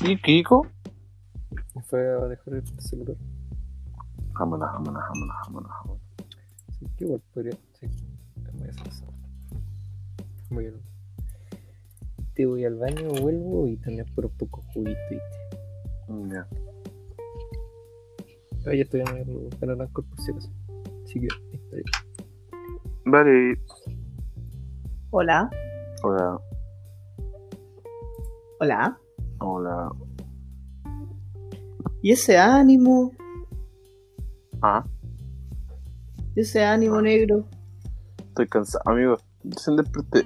¿Y Kiko? Y fue a dejar el celular. Vámonos, vámonos, vámonos, vámonos. vámonos. Sí, que igual podría. Sí, voy a hacer eso. Te voy al baño, vuelvo y también por un poco juguito. Mm, Ya. Ah, ya estoy en el canal por si acaso. Así que. Vale. Hola, Hola. hola. Hola. ¿Y ese ánimo? Ah, ¿Y ese ánimo negro? estoy cansado, amigo. Recién desperté.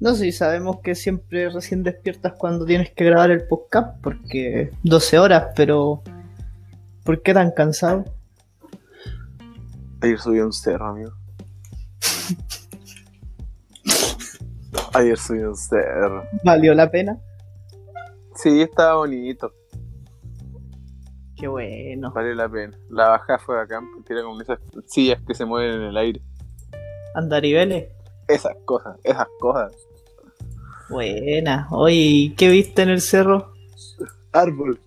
No sé si sabemos que siempre recién despiertas cuando tienes que grabar el podcast, porque 12 horas, pero ¿por qué tan cansado? Ayer subí a un cerro, amigo. Ayer subí a un cerro. ¿Valió la pena? Sí, estaba bonito. Qué bueno. Vale la pena. La bajada fue bacán porque era como esas sillas que se mueven en el aire. Andaribeles. Esas cosas, esas cosas. Buena. Oye, ¿qué viste en el cerro? Árbol.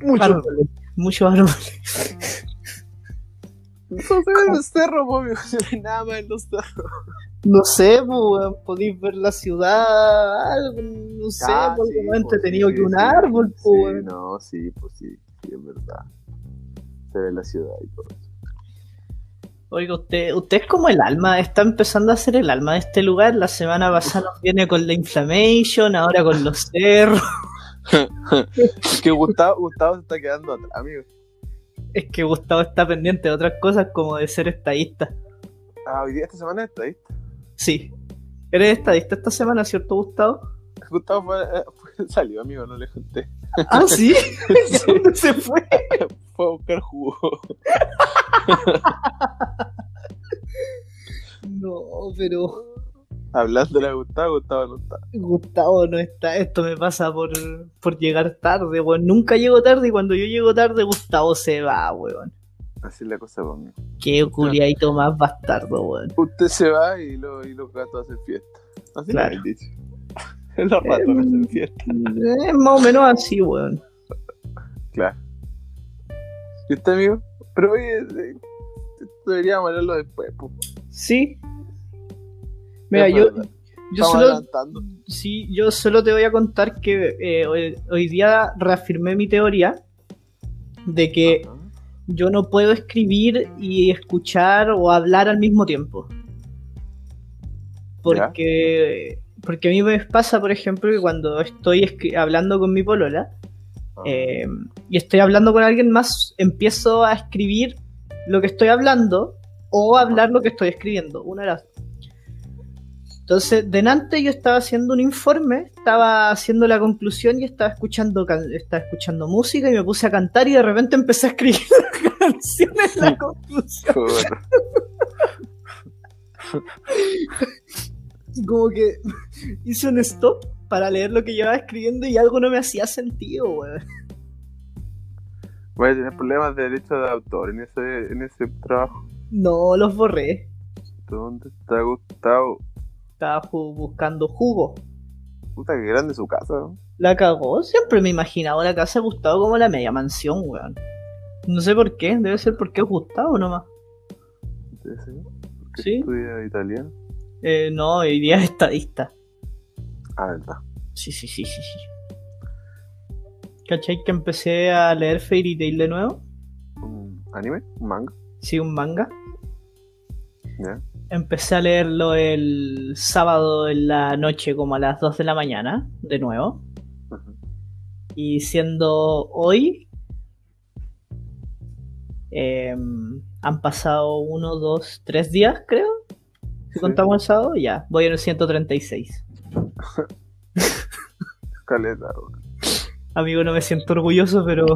Mucho. Árboles. Muchos árboles. No se ve en el cerro, amigo. No hay nada más en los cerros. No sé, pues, podéis ver la ciudad, algo, no sé, Ah, porque sí, más pues, entretenido sí, que un sí. árbol, pues, no, sí, pues sí, es verdad. Se ve la ciudad y todo eso. Oiga, usted, usted es como el alma, está empezando a ser el alma de este lugar. La semana pasada nos viene con la Inflammation, ahora con los cerros. Es que Gustavo, Gustavo se está quedando atrás, amigo. Es que Gustavo está pendiente de otras cosas como de ser estadista. Ah, hoy día esta semana está ahí. Sí. ¿Eres estadista esta semana, cierto, Gustavo? Gustavo fue, eh, fue- salió, amigo, no le conté. Ah, sí. Sí. ¿Dónde se fue? Fue a buscar jugo. No, pero Hablándole a Gustavo, Gustavo no está. Gustavo no está. Esto me pasa por, por llegar tarde, weón. Nunca llego tarde y cuando yo llego tarde, Gustavo se va, weón. Así es la cosa conmigo. Qué culiadito más bastardo, weón. Usted se va y, lo, y los gatos hacen fiesta. Así Claro. lo han dicho. Los ratones hacen fiesta. Es más o menos así, weón. Claro. ¿Y usted, amigo? Pero oye, eh, deberíamos hablarlo después, pues. Sí. Mira, yo, yo solo, adelantando. sí, yo solo te voy a contar que eh, hoy, hoy día reafirmé mi teoría de que Ajá. Yo no puedo escribir y escuchar o hablar al mismo tiempo. Porque, porque a mí me pasa, por ejemplo, que cuando estoy hablando con mi polola Ah. eh, y estoy hablando con alguien más, empiezo a escribir lo que estoy hablando o hablar lo que estoy escribiendo, una de las. Entonces, delante yo estaba haciendo un informe, estaba haciendo la conclusión y estaba escuchando, estaba escuchando música y me puse a cantar y de repente empecé a escribir canciones en la conclusión. Joder. Y como que hice un stop para leer lo que llevaba escribiendo y algo no me hacía sentido, weón. Voy a tener problemas de derecho de autor en ese, en ese trabajo. No, los borré. ¿Dónde está Gustavo? Estaba buscando jugo. Puta que grande su casa, ¿no? La cagó. Siempre me imaginaba la casa de Gustavo como la media mansión, weón. No sé por qué. Debe ser porque es Gustavo nomás. Debe ser, Porque Sí. estudia italiano. Eh, no, es estadista. Ah, verdad. Sí, sí, sí, sí, sí. ¿Cachai que empecé a leer Fairy Tail de nuevo? ¿Un anime? ¿Un manga? Sí, un manga. ¿Ya? Empecé a leerlo el sábado en la noche, como a las 2 de la mañana, de nuevo. Y siendo hoy, em, han pasado uno, dos, tres días, creo. Si Sí. contamos el sábado, ya. Voy en el 136. Caleta. Amigo, no me siento orgulloso, pero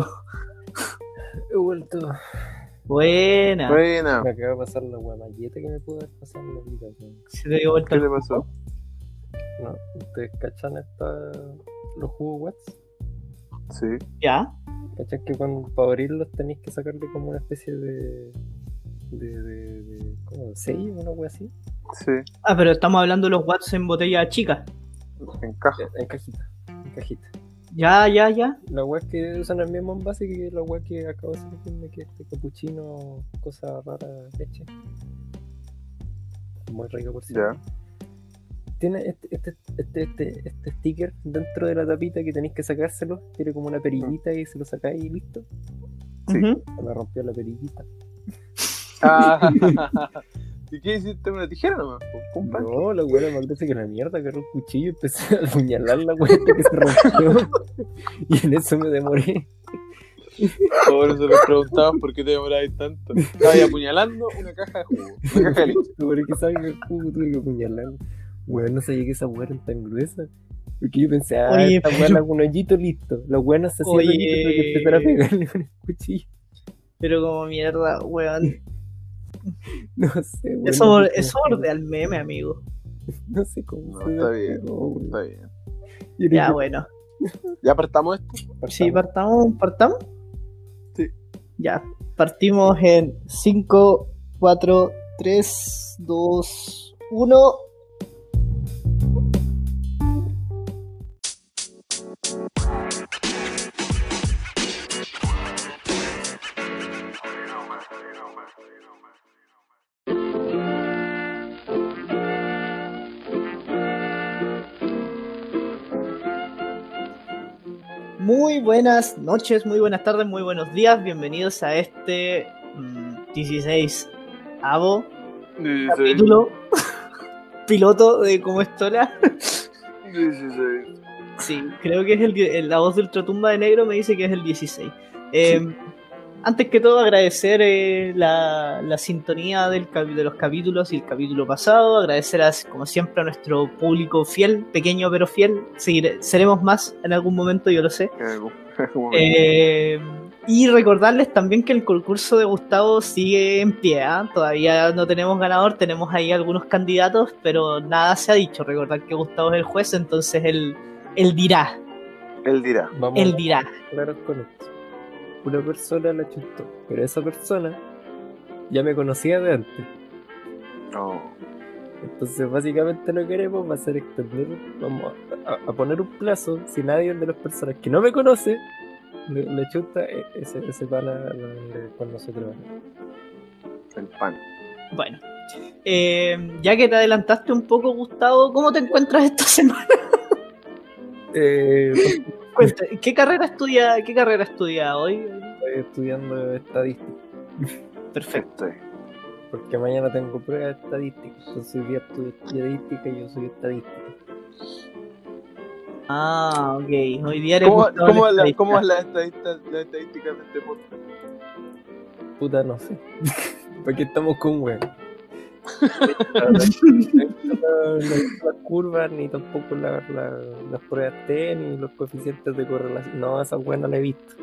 He vuelto. Buena. Buena. Me acaba de pasar la guamalleta que me pudo haber pasado en la vida. Se te dio vuelta ¿Qué le pasó? No, ¿ustedes cachan esta, los jugos Watts? Sí. Ya. ¿Cachan que cuando, para abrirlos tenéis que sacarle como una especie de. de. de. de ¿Cómo? ¿Sello? ¿Una wea así? Sí. Ah, pero estamos hablando de los watts en botella chica. Encaja. En cajita. En cajita. Ya, ya, ya. La weá que usan el mismo envase que la weá que acabo de decirme que este capuchino, cosa rara, leche. Muy rico por cierto. Ya. Tiene este, este, este, este, este sticker dentro de la tapita que tenéis que sacárselo. Tiene como una perillita y se lo sacáis y listo. Sí. Se me rompió la perillita. ¿Y qué hiciste? ¿Una tijera nomás? No, la weá me parece que la mierda, agarré un cuchillo y empecé a apuñalar la weá que se rompió. y en eso me demoré. Por eso les preguntaban por qué te demorabas tanto. Estaba ahí apuñalando una caja de jugo. Una caja de leche. Sobre que salga el jugo tuve que apuñalar. Weón, no sabía que esa weá era tan gruesa. Porque yo pensé, ah, Oye, esta weá pero- un hoyito listo. La weá no se hacía Oye. hoyito, que empezar a pegarle con el cuchillo. Pero como mierda, weón. No sé, weón. Eso, no sé eso cómo- borde al meme, amigo. No sé cómo No, se está bien. Está bien. Ya, que- bueno. ¿Ya apartamos esto? Sí, partamos, partamos. Sí. Ya, partimos en 5, 4, 3, 2, 1. Muy buenas noches, muy buenas tardes, muy buenos días. Bienvenidos a este mm, 16 avo capítulo piloto de Como Estola. 16. Sí, creo que es el, el- la voz de Ultratumba de Negro me dice que es el 16. Eh, Antes que todo agradecer eh, la, la sintonía del, de los capítulos y el capítulo pasado, agradecer a, como siempre a nuestro público fiel, pequeño pero fiel, Seguire- seremos más en algún momento, yo lo sé. Eh, y recordarles también que el concurso de Gustavo sigue en pie. ¿ah? Todavía no tenemos ganador, tenemos ahí algunos candidatos, pero nada se ha dicho. Recordar que Gustavo es el juez, entonces él, él dirá. Él dirá. Vamos Él dirá. claros con esto. Una persona la chutó, pero esa persona ya me conocía de antes. No. Entonces, básicamente lo que haremos va a ser extender, vamos a, a- a poner un plazo. Si nadie de las personas que no me conoce le, le chuta, e- ese, ese pana lo iré con nosotros. El pan. Bueno, eh, ya que te adelantaste un poco, Gustavo, ¿cómo te encuentras esta semana? Eh, Cuenta, ¿qué carrera estudia, qué carrera estudia hoy? estoy estudiando estadística, Perfecto. Porque mañana tengo prueba de estadística. Entonces, día estudio estadística y yo soy estadística. Ah, ok. Hoy día eres ¿Cómo, cómo, la, estadística. ¿Cómo es la estadística, la estadística de este podcast? Puta, no sé. Porque estamos con weón. Las curvas, ni tampoco la- la- las pruebas T, ni los coeficientes de correlación. No, esas weas no las he visto.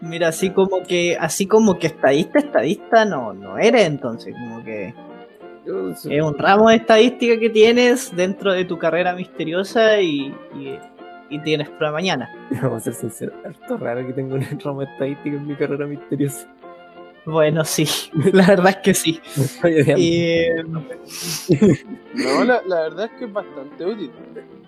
Mira, así como que, así como que estadista, estadista no, no eres entonces, como que es un ramo de estadística que tienes dentro de tu carrera misteriosa y, y, y tienes prueba mañana. Vamos a ser sinceros, harto raro que tengo un ramo de estadística en mi carrera misteriosa. Bueno, sí, la verdad es que sí. Eh, No, la, la verdad es que es bastante útil.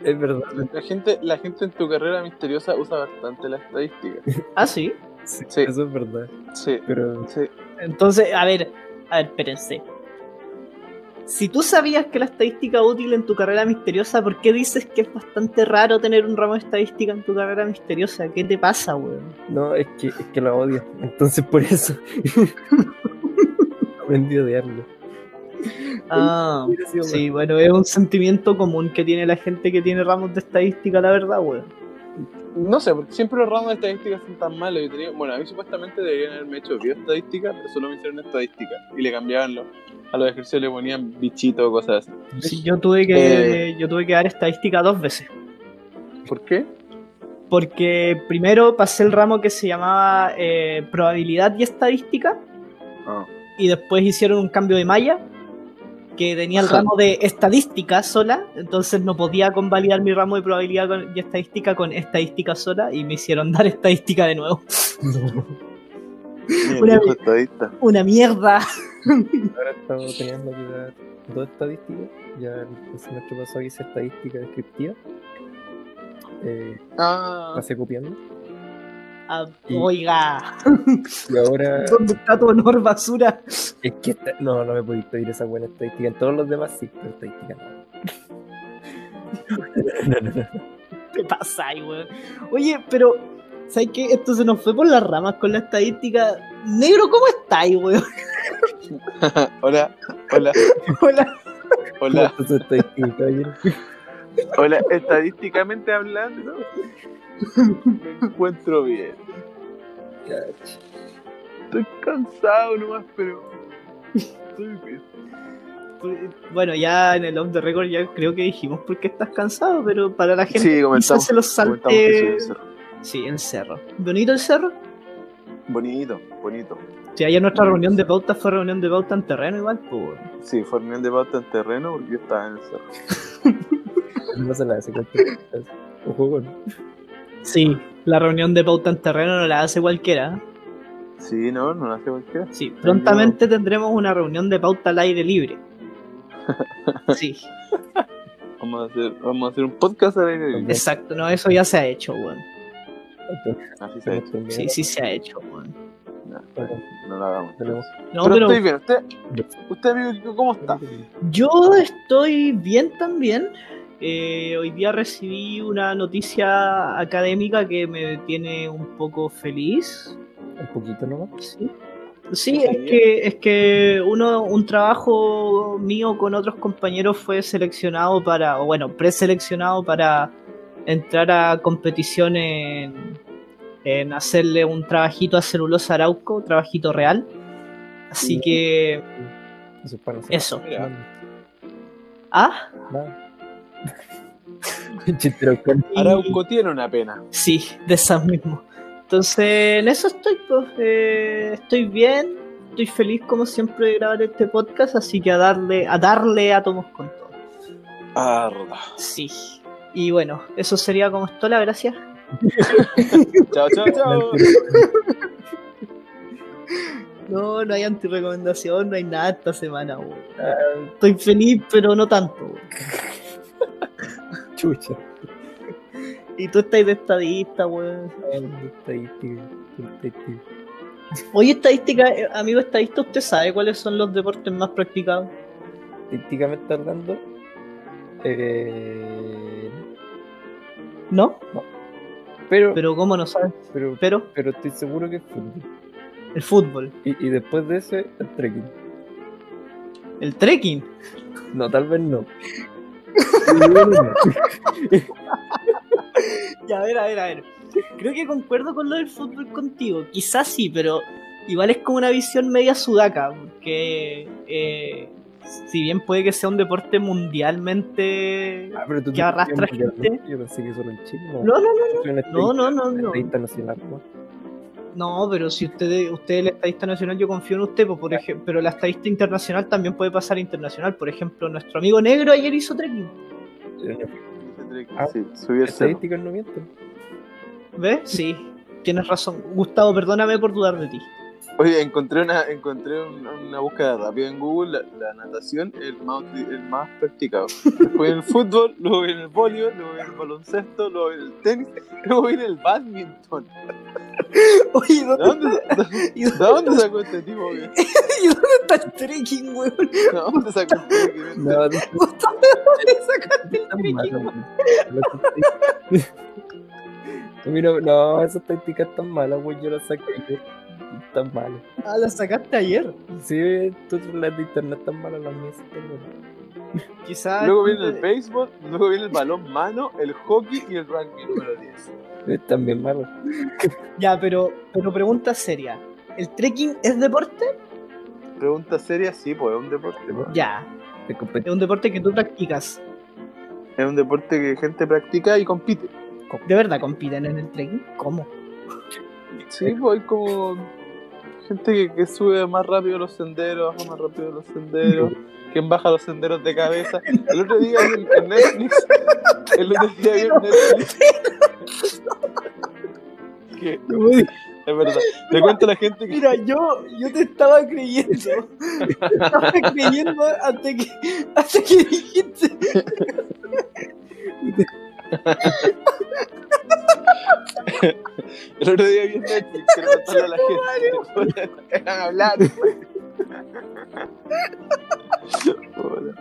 Es verdad. La gente, la gente en tu carrera misteriosa usa bastante la estadística. ah, sí. Sí, Sí. Eso es verdad. Sí, Pero sí. Entonces, a ver, a ver, espérense. Si tú sabías que la estadística es útil en tu carrera misteriosa, ¿por qué dices que es bastante raro tener un ramo de estadística en tu carrera misteriosa? ¿Qué te pasa, weón? no, es que, es que la odio. Entonces por eso. Aprendí a odiarlo. Ah, sí, bueno, es un sentimiento común que tiene la gente que tiene ramos de estadística, la verdad, weón. No sé, porque siempre los ramos de estadística son tan malos. Yo tenía, bueno, a mí supuestamente deberían haberme hecho bioestadística, pero solo me hicieron estadística. Y le cambiaban los, a los ejercicios, le ponían bichito o cosas así. Sí, yo tuve que, yo tuve que dar estadística dos veces. ¿Por qué? Porque primero pasé el ramo que se llamaba eh, probabilidad y estadística, Ah, y después hicieron un cambio de malla que tenía el Ajá. ramo de estadística sola, entonces no podía convalidar mi ramo de probabilidad con- y estadística con estadística sola y me hicieron dar estadística de nuevo. Una-. Una mierda. Ahora estamos teniendo que dar dos estadísticas. Ya el semestre pasado hice estadística descriptiva. eh, Ah, pasé copiando. Ah, Y- Oiga, Y ahora ¿dónde está tu honor basura? es que no, no me podéis pedir esa buena estadística. En todos los demás sí, pero estadística no. no, no, no. te pasa ahí, weón? Oye, pero, ¿sabes qué? Esto se nos fue por las ramas con la estadística. Negro, ¿cómo estáis, weón? hola, hola, Hola. hola, hola. Estadísticamente hablando, me encuentro bien. Estoy cansado nomás, pero estoy bien. Bueno, ya en el off the record ya creo que dijimos por qué estás cansado, pero para la gente Sí, quizás se los salte. Sí, el cerro. ¿Bonito el cerro? Bonito, bonito. Sí, ayer nuestra reunión de pauta fue reunión de pauta en terreno igual, pues. Sí, fue reunión de pauta en terreno porque yo estaba en el cerro. No se la hace cualquier Un juego, ¿no? Sí, la reunión de pauta en terreno no la hace cualquiera. Sí, no, no lo hace cualquiera. Sí, prontamente tendremos una reunión de pauta al aire libre. Sí, Vamos a hacer, vamos a hacer un podcast al aire libre. exacto, no, eso ya se ha hecho, weón. Así se ha hecho. Sí, sí se ha hecho, weón. No, no lo hagamos. Tenemos- No, pero, pero estoy bien. ¿Usted, usted amigo, cómo está? yo estoy bien también. Eh, hoy día recibí una noticia académica que me tiene un poco feliz. Un poquito nomás. Sí, sí ¿Qué es que, es que uno, un trabajo mío con otros compañeros fue seleccionado para, o bueno, preseleccionado para entrar a competición en, en hacerle un trabajito a Celulosa Arauco, trabajito real. Así Sí. que, Eso es para eso. Ah, Nada. Arauco tiene una pena. Sí, de esas mismo. Entonces, en eso estoy, pues. eh, estoy bien, estoy feliz como siempre de grabar este podcast, así que a darle, a darle átomos con todo. Arda. Sí. Y bueno, eso sería como esto, la gracias. Chao, chao, chao. No, no hay antirecomendación, no hay nada esta semana. Estoy feliz, pero no tanto, weón. Chucha. Y tú estás de estadista, weón. Estadística, estadística. Oye, estadística, eh, amigo estadista, ¿usted sabe cuáles son los deportes más practicados? Estadísticamente hablando, eh, ¿No? pero, pero, Pero ¿cómo no sabes? pero, Pero estoy seguro que es fútbol. el fútbol, Y, y después de ese, el trekking. el trekking. No, tal vez no. Ya, a ver, a ver, a ver. Creo que concuerdo con lo del fútbol contigo. Quizás sí, pero igual es como una visión media sudaca, porque eh, si bien puede que sea un deporte mundialmente... Ah, pero tú Que arrastra gente. Yo pensé que solo en Chile. No, no, no, no, no, no, no. nacional, ¿no? No, pero si usted, usted es el estadista nacional, yo confío en usted, pues, por ejemplo, pero la estadista internacional también puede pasar internacional. Por ejemplo, nuestro amigo negro ayer hizo trekking. Ah, Sí. Estadísticas no mienten. ¿Ves? Sí, tienes razón. Gustavo, perdóname por dudar de ti. Oye, encontré una, encontré un- una búsqueda rápida en Google, la, la natación el más, el más practicado. Después en el fútbol, luego viene el voleibol, luego viene el baloncesto, luego viene el tenis, luego viene el badminton. Oye, ¿De ¿dónde, dónde, de, y de dónde sacó este tipo? güey? y dónde está el trekking, weón? ¿De dónde sacó este tipo? No, no, Gustavo, ¿de dónde sacaste el trekking? malo, weón? güey. A mí no, esas tácticas tan malas, güey, yo las saqué ayer. Tan malas. Ah, la sacaste ayer. Sí, tú las de internet tan malas, las mías. Quizás. Luego viene el béisbol, luego viene el balón mano, el hockey y el rugby número 10. Están bien. Ya, pero, pero pregunta seria. ¿El trekking es deporte? Pregunta seria, sí, pues es un deporte. pues. Ya. De Es un deporte que tú practicas. Es un deporte que gente practica y compite. ¿De verdad compiten en el trekking? ¿Cómo? Sí, pues hay como gente que, que sube más rápido los senderos, baja más rápido los senderos, quien baja los senderos de cabeza. El otro día en, en Netflix, el otro día en Netflix. Que es verdad. Le cuento a la gente que Mira, yo, yo te estaba creyendo. Te estaba creyendo hasta que, hasta que dijiste. El otro día vi Netflix, quiero contarle a la gente. Dejan hablar. Puta.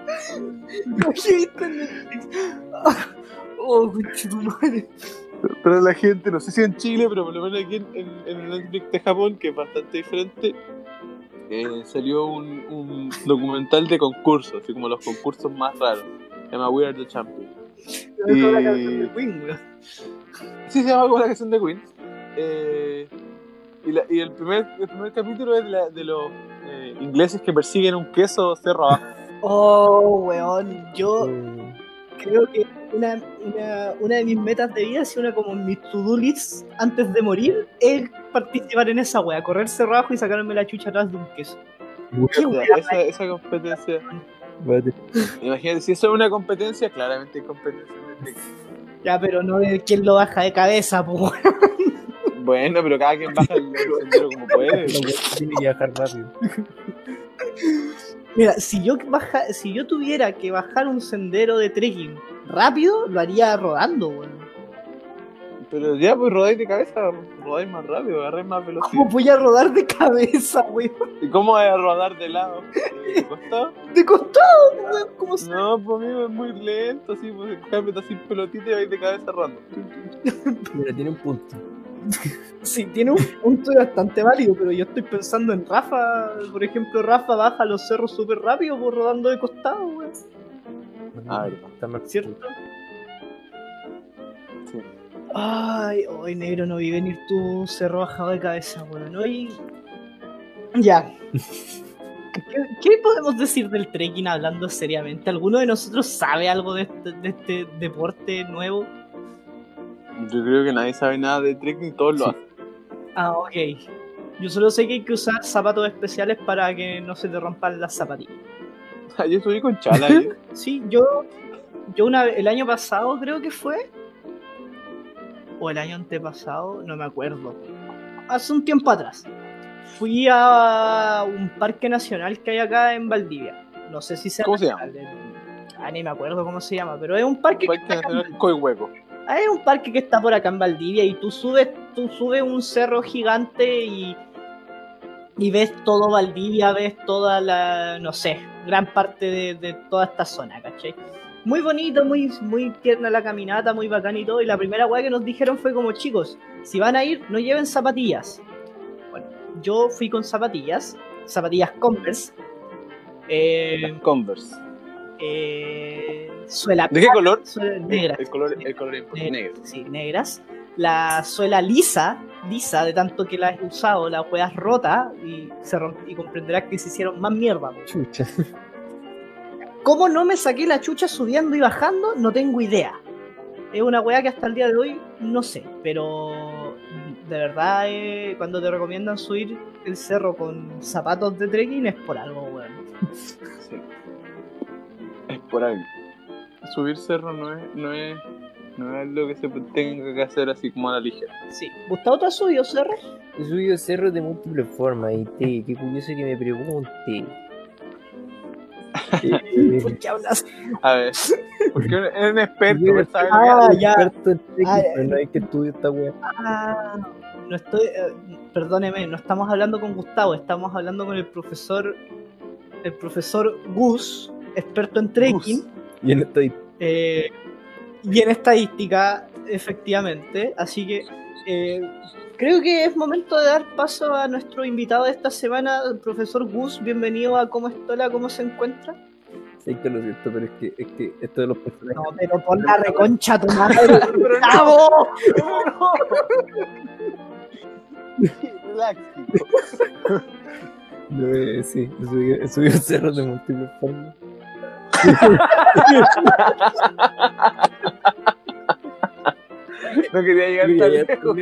¿Qué viste Netflix? Oh, conchetumare. Para la gente, no sé si en Chile, pero por lo menos aquí en, en, en el Netflix de Japón, que es bastante diferente, eh, salió un, un documental de concursos, así como los concursos más raros. Se llama We Are the Champions. La Y- canción de Queen, weón. Sí, se llama como la canción de Queen. Eh, y, la- y el, primer, el primer capítulo es de, la- de los eh, ingleses que persiguen un queso cerro abajo. Oh, weón. Yo Mm, creo que una, una, una de mis metas de vida, si una como mis to-do lists antes de morir, es participar en esa wea, correr cerro abajo y sacarme la chucha atrás de un queso. Qué wea, esa, esa competencia. vale. Imagínate, si eso es una competencia, claramente hay competencia. Ya, pero no de quién lo baja de cabeza, po. Bueno, pero cada quien baja el, sendero como puede. Tiene que viajar rápido. Mira, si yo baja, si yo tuviera que bajar un sendero de trekking rápido, lo haría rodando, weón. Pero ya, pues rodáis de cabeza, rodáis más rápido, agarráis más velocidad. ¿Cómo voy a rodar de cabeza, weón? ¿Y cómo vas a rodar de lado? ¿De costado? De costado, weón. ¿Cómo se... No, pues amigo, es muy lento, así, pues cambio así pelotita y vais de cabeza rodando. Mira, tiene un punto. Sí, tiene un punto bastante válido, pero yo estoy pensando en Rafa. Por ejemplo, Rafa baja los cerros súper rápido por rodando de costado, weón. Ah, verdad. Está mal. ¿Cierto? Sí. Ay, hoy negro, no vi venir tu cerro bajado de cabeza, weón. Hoy. Ya. ¿Qué, qué podemos decir del trekking hablando seriamente? ¿Alguno de nosotros sabe algo de este, de este deporte nuevo? Yo creo que nadie sabe nada de trekking, todos lo Sí. hacen. Ah, ok. Yo solo sé que hay que usar zapatos especiales para que no se te rompan las zapatillas. Yo subí con chala ahí. Sí, yo, yo una vez, el año pasado creo que fue, o el año antepasado, no me acuerdo. Hace un tiempo atrás. Fui a un parque nacional que hay acá en Valdivia. No sé si se ¿Cómo se llama? Ah, ni me acuerdo cómo se llama, pero es un parque que Parque Nacional Coihueco. Es un parque que está por acá en Valdivia y tú subes, tú subes un cerro gigante y, y ves todo Valdivia, ves toda la, no sé, gran parte de, de toda esta zona, ¿cachai? Muy bonito, muy, muy tierna la caminata, muy bacán y todo. Y la primera weá que nos dijeron fue como, chicos, si van a ir, no lleven zapatillas. Bueno, yo fui con zapatillas, zapatillas Converse. Eh, Converse. Eh, suela ¿De qué color? suela negra. El color, el color es Ne- negro. Sí, negras. La suela lisa, lisa, de tanto que la has usado, la juegas rota y, se y comprenderás que se hicieron más mierda. po. Chucha. ¿Cómo no me saqué la chucha subiendo y bajando? No tengo idea. Es una weá que hasta el día de hoy no sé, pero de verdad eh, cuando te recomiendan subir el cerro con zapatos de trekking es por algo, weón. Sí. Es por algo. Subir cerro no es, no es, no es lo que se tenga que hacer así como a la ligera. Sí. ¿Gustavo te has subido cerro? He subido cerros de múltiples formas y te, qué curioso que me pregunte. ¿Por qué hablas? A ver, porque es un experto, ¿sabes? Ah, ya. experto en trekking, Ah, no hay que estudiar esta wea. Ah, no estoy, eh, perdóneme, no estamos hablando con Gustavo, estamos hablando con el profesor, el profesor Gus, experto en trekking. Y en esta eh, y en estadística, efectivamente. Así que eh, creo que es momento de dar paso a nuestro invitado de esta semana, el profesor Gus. Bienvenido a ¿Cómo estola? ¿Cómo se encuentra? sé que lo siento, pero es que, es que esto de los personajes. No, pero por la reconcha tu madre, Pero no. Relax. No, eh, sí, he subido, he subido cerros de múltiples formas. No quería llegar tan lejos.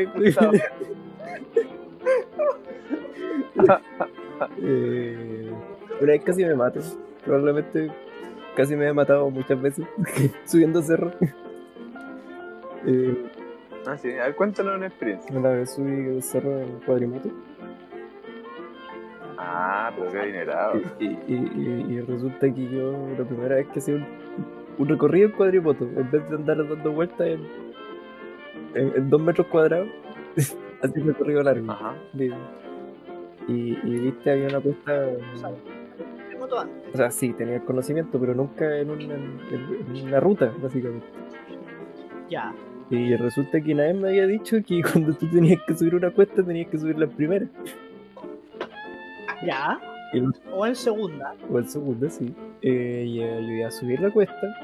Eh, una vez casi me mato. Probablemente casi me he matado muchas veces subiendo cerros. Eh, Ah, sí, a ver, cuéntanos una experiencia. una vez subí el cerro en cuadrimoto Ah, pero qué adinerado. y, y, y- y resulta que yo la primera vez que hacía un, un recorrido en cuadrimoto, en vez de andar dando vueltas en, en, en dos metros cuadrados, Así fue corrido largo. Ajá. Y, y viste, había una antes. O sea, sí, tenía el conocimiento, pero nunca en una, en, en una ruta, básicamente. Ya. Y resulta que una vez me había dicho que cuando tú tenías que subir una cuesta, tenías que subir la primera. Ya. El- O en segunda. o el segundo, sí. Eh, y eh, yo iba a subir la cuesta.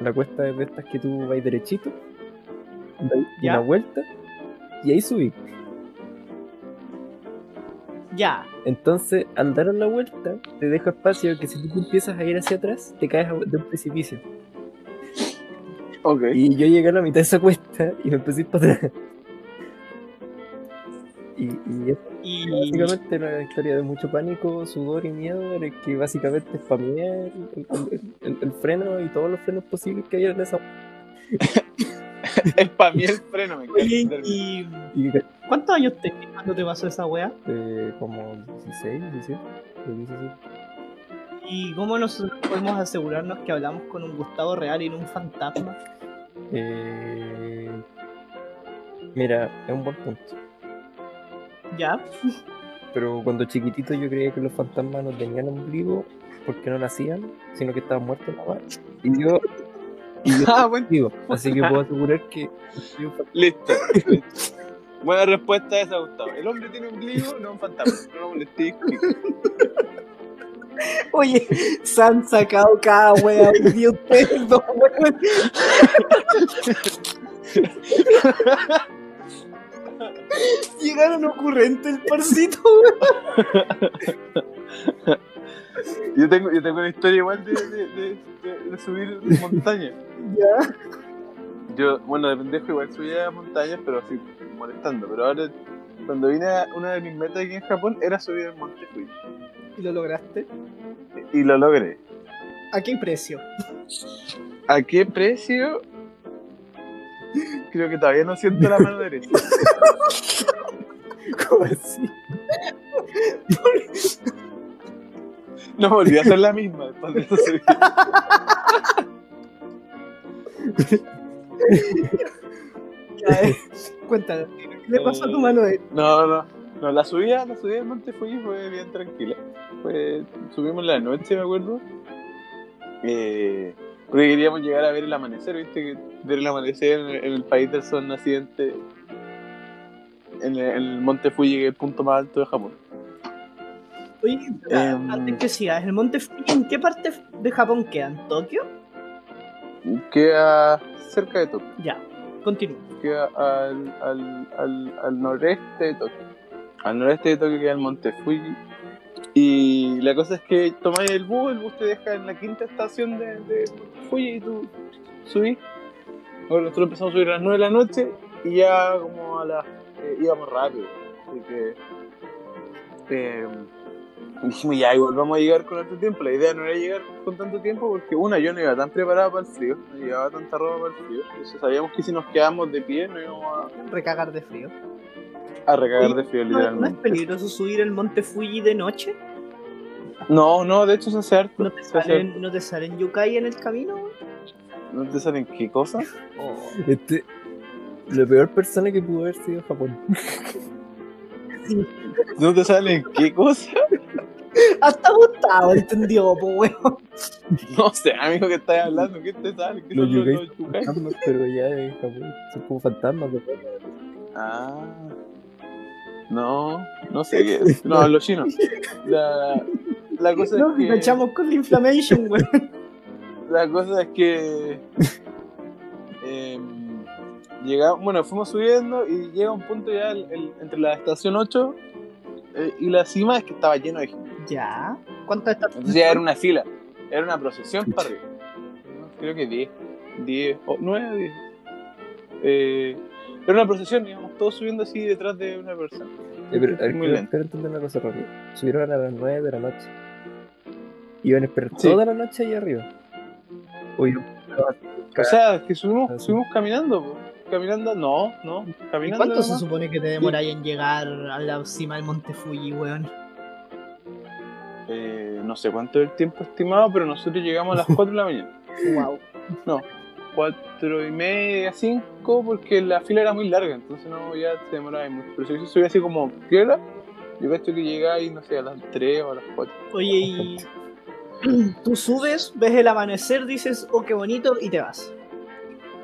La cuesta es de estas que tú vas derechito, dais una vuelta, y ahí subí. Ya. Entonces, al dar la vuelta, te deja espacio que si tú empiezas a ir hacia atrás, te caes de un precipicio. Ok. Y yo llegué a la mitad de esa cuesta y me empecé a ir para atrás. Y, y es Y. básicamente una historia de mucho pánico, sudor y miedo, en el que básicamente spameé el, el- el- el freno y todos los frenos posibles que había en esa. Mí el freno, me Oye, encanta. ¿y cuántos años tenías cuando te pasó esa wea? eh, como 16, 17, creo que 17. ¿Y cómo nosotros podemos asegurarnos que hablamos con un Gustavo real y no un fantasma? Eh, mira, es un buen punto. Ya. Pero cuando chiquitito yo creía que los fantasmas no tenían ombligo porque no nacían, sino que estaban muertos nada más. Y yo, y yo Ah, bueno, digo, así que puedo asegurar que un listo. listo. Buena respuesta esa, Gustavo. El hombre tiene ombligo, no un fantasma. No lo molesté. Oye, se han sacado cada wea de ustedes dos, weón. Llegaron ocurrentes el parcito. Yo tengo, yo tengo una historia igual de, de, de, de- de subir montañas. Ya. Yo, bueno, de pendejo igual subía montañas, pero así molestando. Pero ahora, cuando vine a una de mis metas aquí en Japón, era subir el monte Fuji. ¿Y lo lograste? Y lo logré. ¿A qué precio? ¿A qué precio? Creo que todavía no siento la mano derecha. ¿Cómo así? No volví a hacer la misma después de eso. eh. Cuéntame, ¿qué le pasó a tu mano de No, no. No, la subida, la subida del Monte Fuji fue bien tranquila. Fue, subimos la noche, me acuerdo. Eh, porque queríamos llegar a ver el amanecer, viste, ver el amanecer en el, en el país del sol naciente. En el, en el Monte Fuji, que es el punto más alto de Japón. Oye, Em. antes que sigas, ¿el monte Fuji en qué parte de Japón queda? ¿En Tokio? Queda cerca de Tokio. Ya, continúa. Queda al, al, al, al noreste de Tokio. Al noreste de Tokio queda el Monte Fuji. Y la cosa es que tomáis el bus, el bus te deja en la quinta estación de, de y tú subís. Bueno, nosotros empezamos a subir a las 9 de la noche y ya como a las... eh, íbamos rápido. Así que... eh, dijimos ya, igual vamos a llegar con otro tiempo. La idea no era llegar con tanto tiempo porque una, yo no iba tan preparado para el frío, no llevaba tanta ropa para el frío. Sabíamos que si nos quedamos de pie no íbamos Recagar de frío. A, recagar de frío ¿No, no es literalmente. peligroso subir el monte Fuji de noche? No, no, de hecho se hace harto. ¿No te salen, ¿no te salen yukai en el camino? ¿No te salen qué cosa? Este, la peor persona que pudo haber sido Japón. ¿No te salen qué cosa? Hasta Gustavo entendió, po, weón. No sé, amigo, ¿qué estás hablando? ¿Qué te sale? ¿Qué Los yukai pero ya en Japón son como fantasmas. ¿no? Ah. No, no sé qué es. No, los chinos. La, la cosa Nos es que. enganchamos con la inflammation, weón. La cosa es que. em, llegamos, bueno, fuimos subiendo y llega un punto ya el- el- entre la estación 8 eh, y la cima es que estaba lleno de gente. Ya. ¿Cuántas estás? Entonces ya era una fila, era una procesión para arriba. Creo que 10, 10, o 9 o 10. Eh, era una procesión, íbamos todos subiendo así detrás de una persona. Eh, pero, a ver, Muy quiero, lento. quiero entender una cosa rápido. Subieron a las 9 de la noche. Iban a esperar Sí. toda la noche ahí arriba. Oye, O sea, es que subimos, Ah, sí. subimos caminando, po. caminando, no, no, ¿Y caminando. cuánto se supone que te demoráis en llegar a la cima del monte Fuji, weón? Eh, no sé cuánto es el tiempo estimado, pero nosotros llegamos a las 4 de la mañana. Wow. No, 4 y media, 5, 5 porque la fila era muy larga, entonces no, ya se demoraba mucho. Pero si yo subía así como piola, yo cacho que llegáis, no sé, a las 3 o a las 4. Oye, y tú subes, ves el amanecer, dices, oh, qué bonito, y te vas.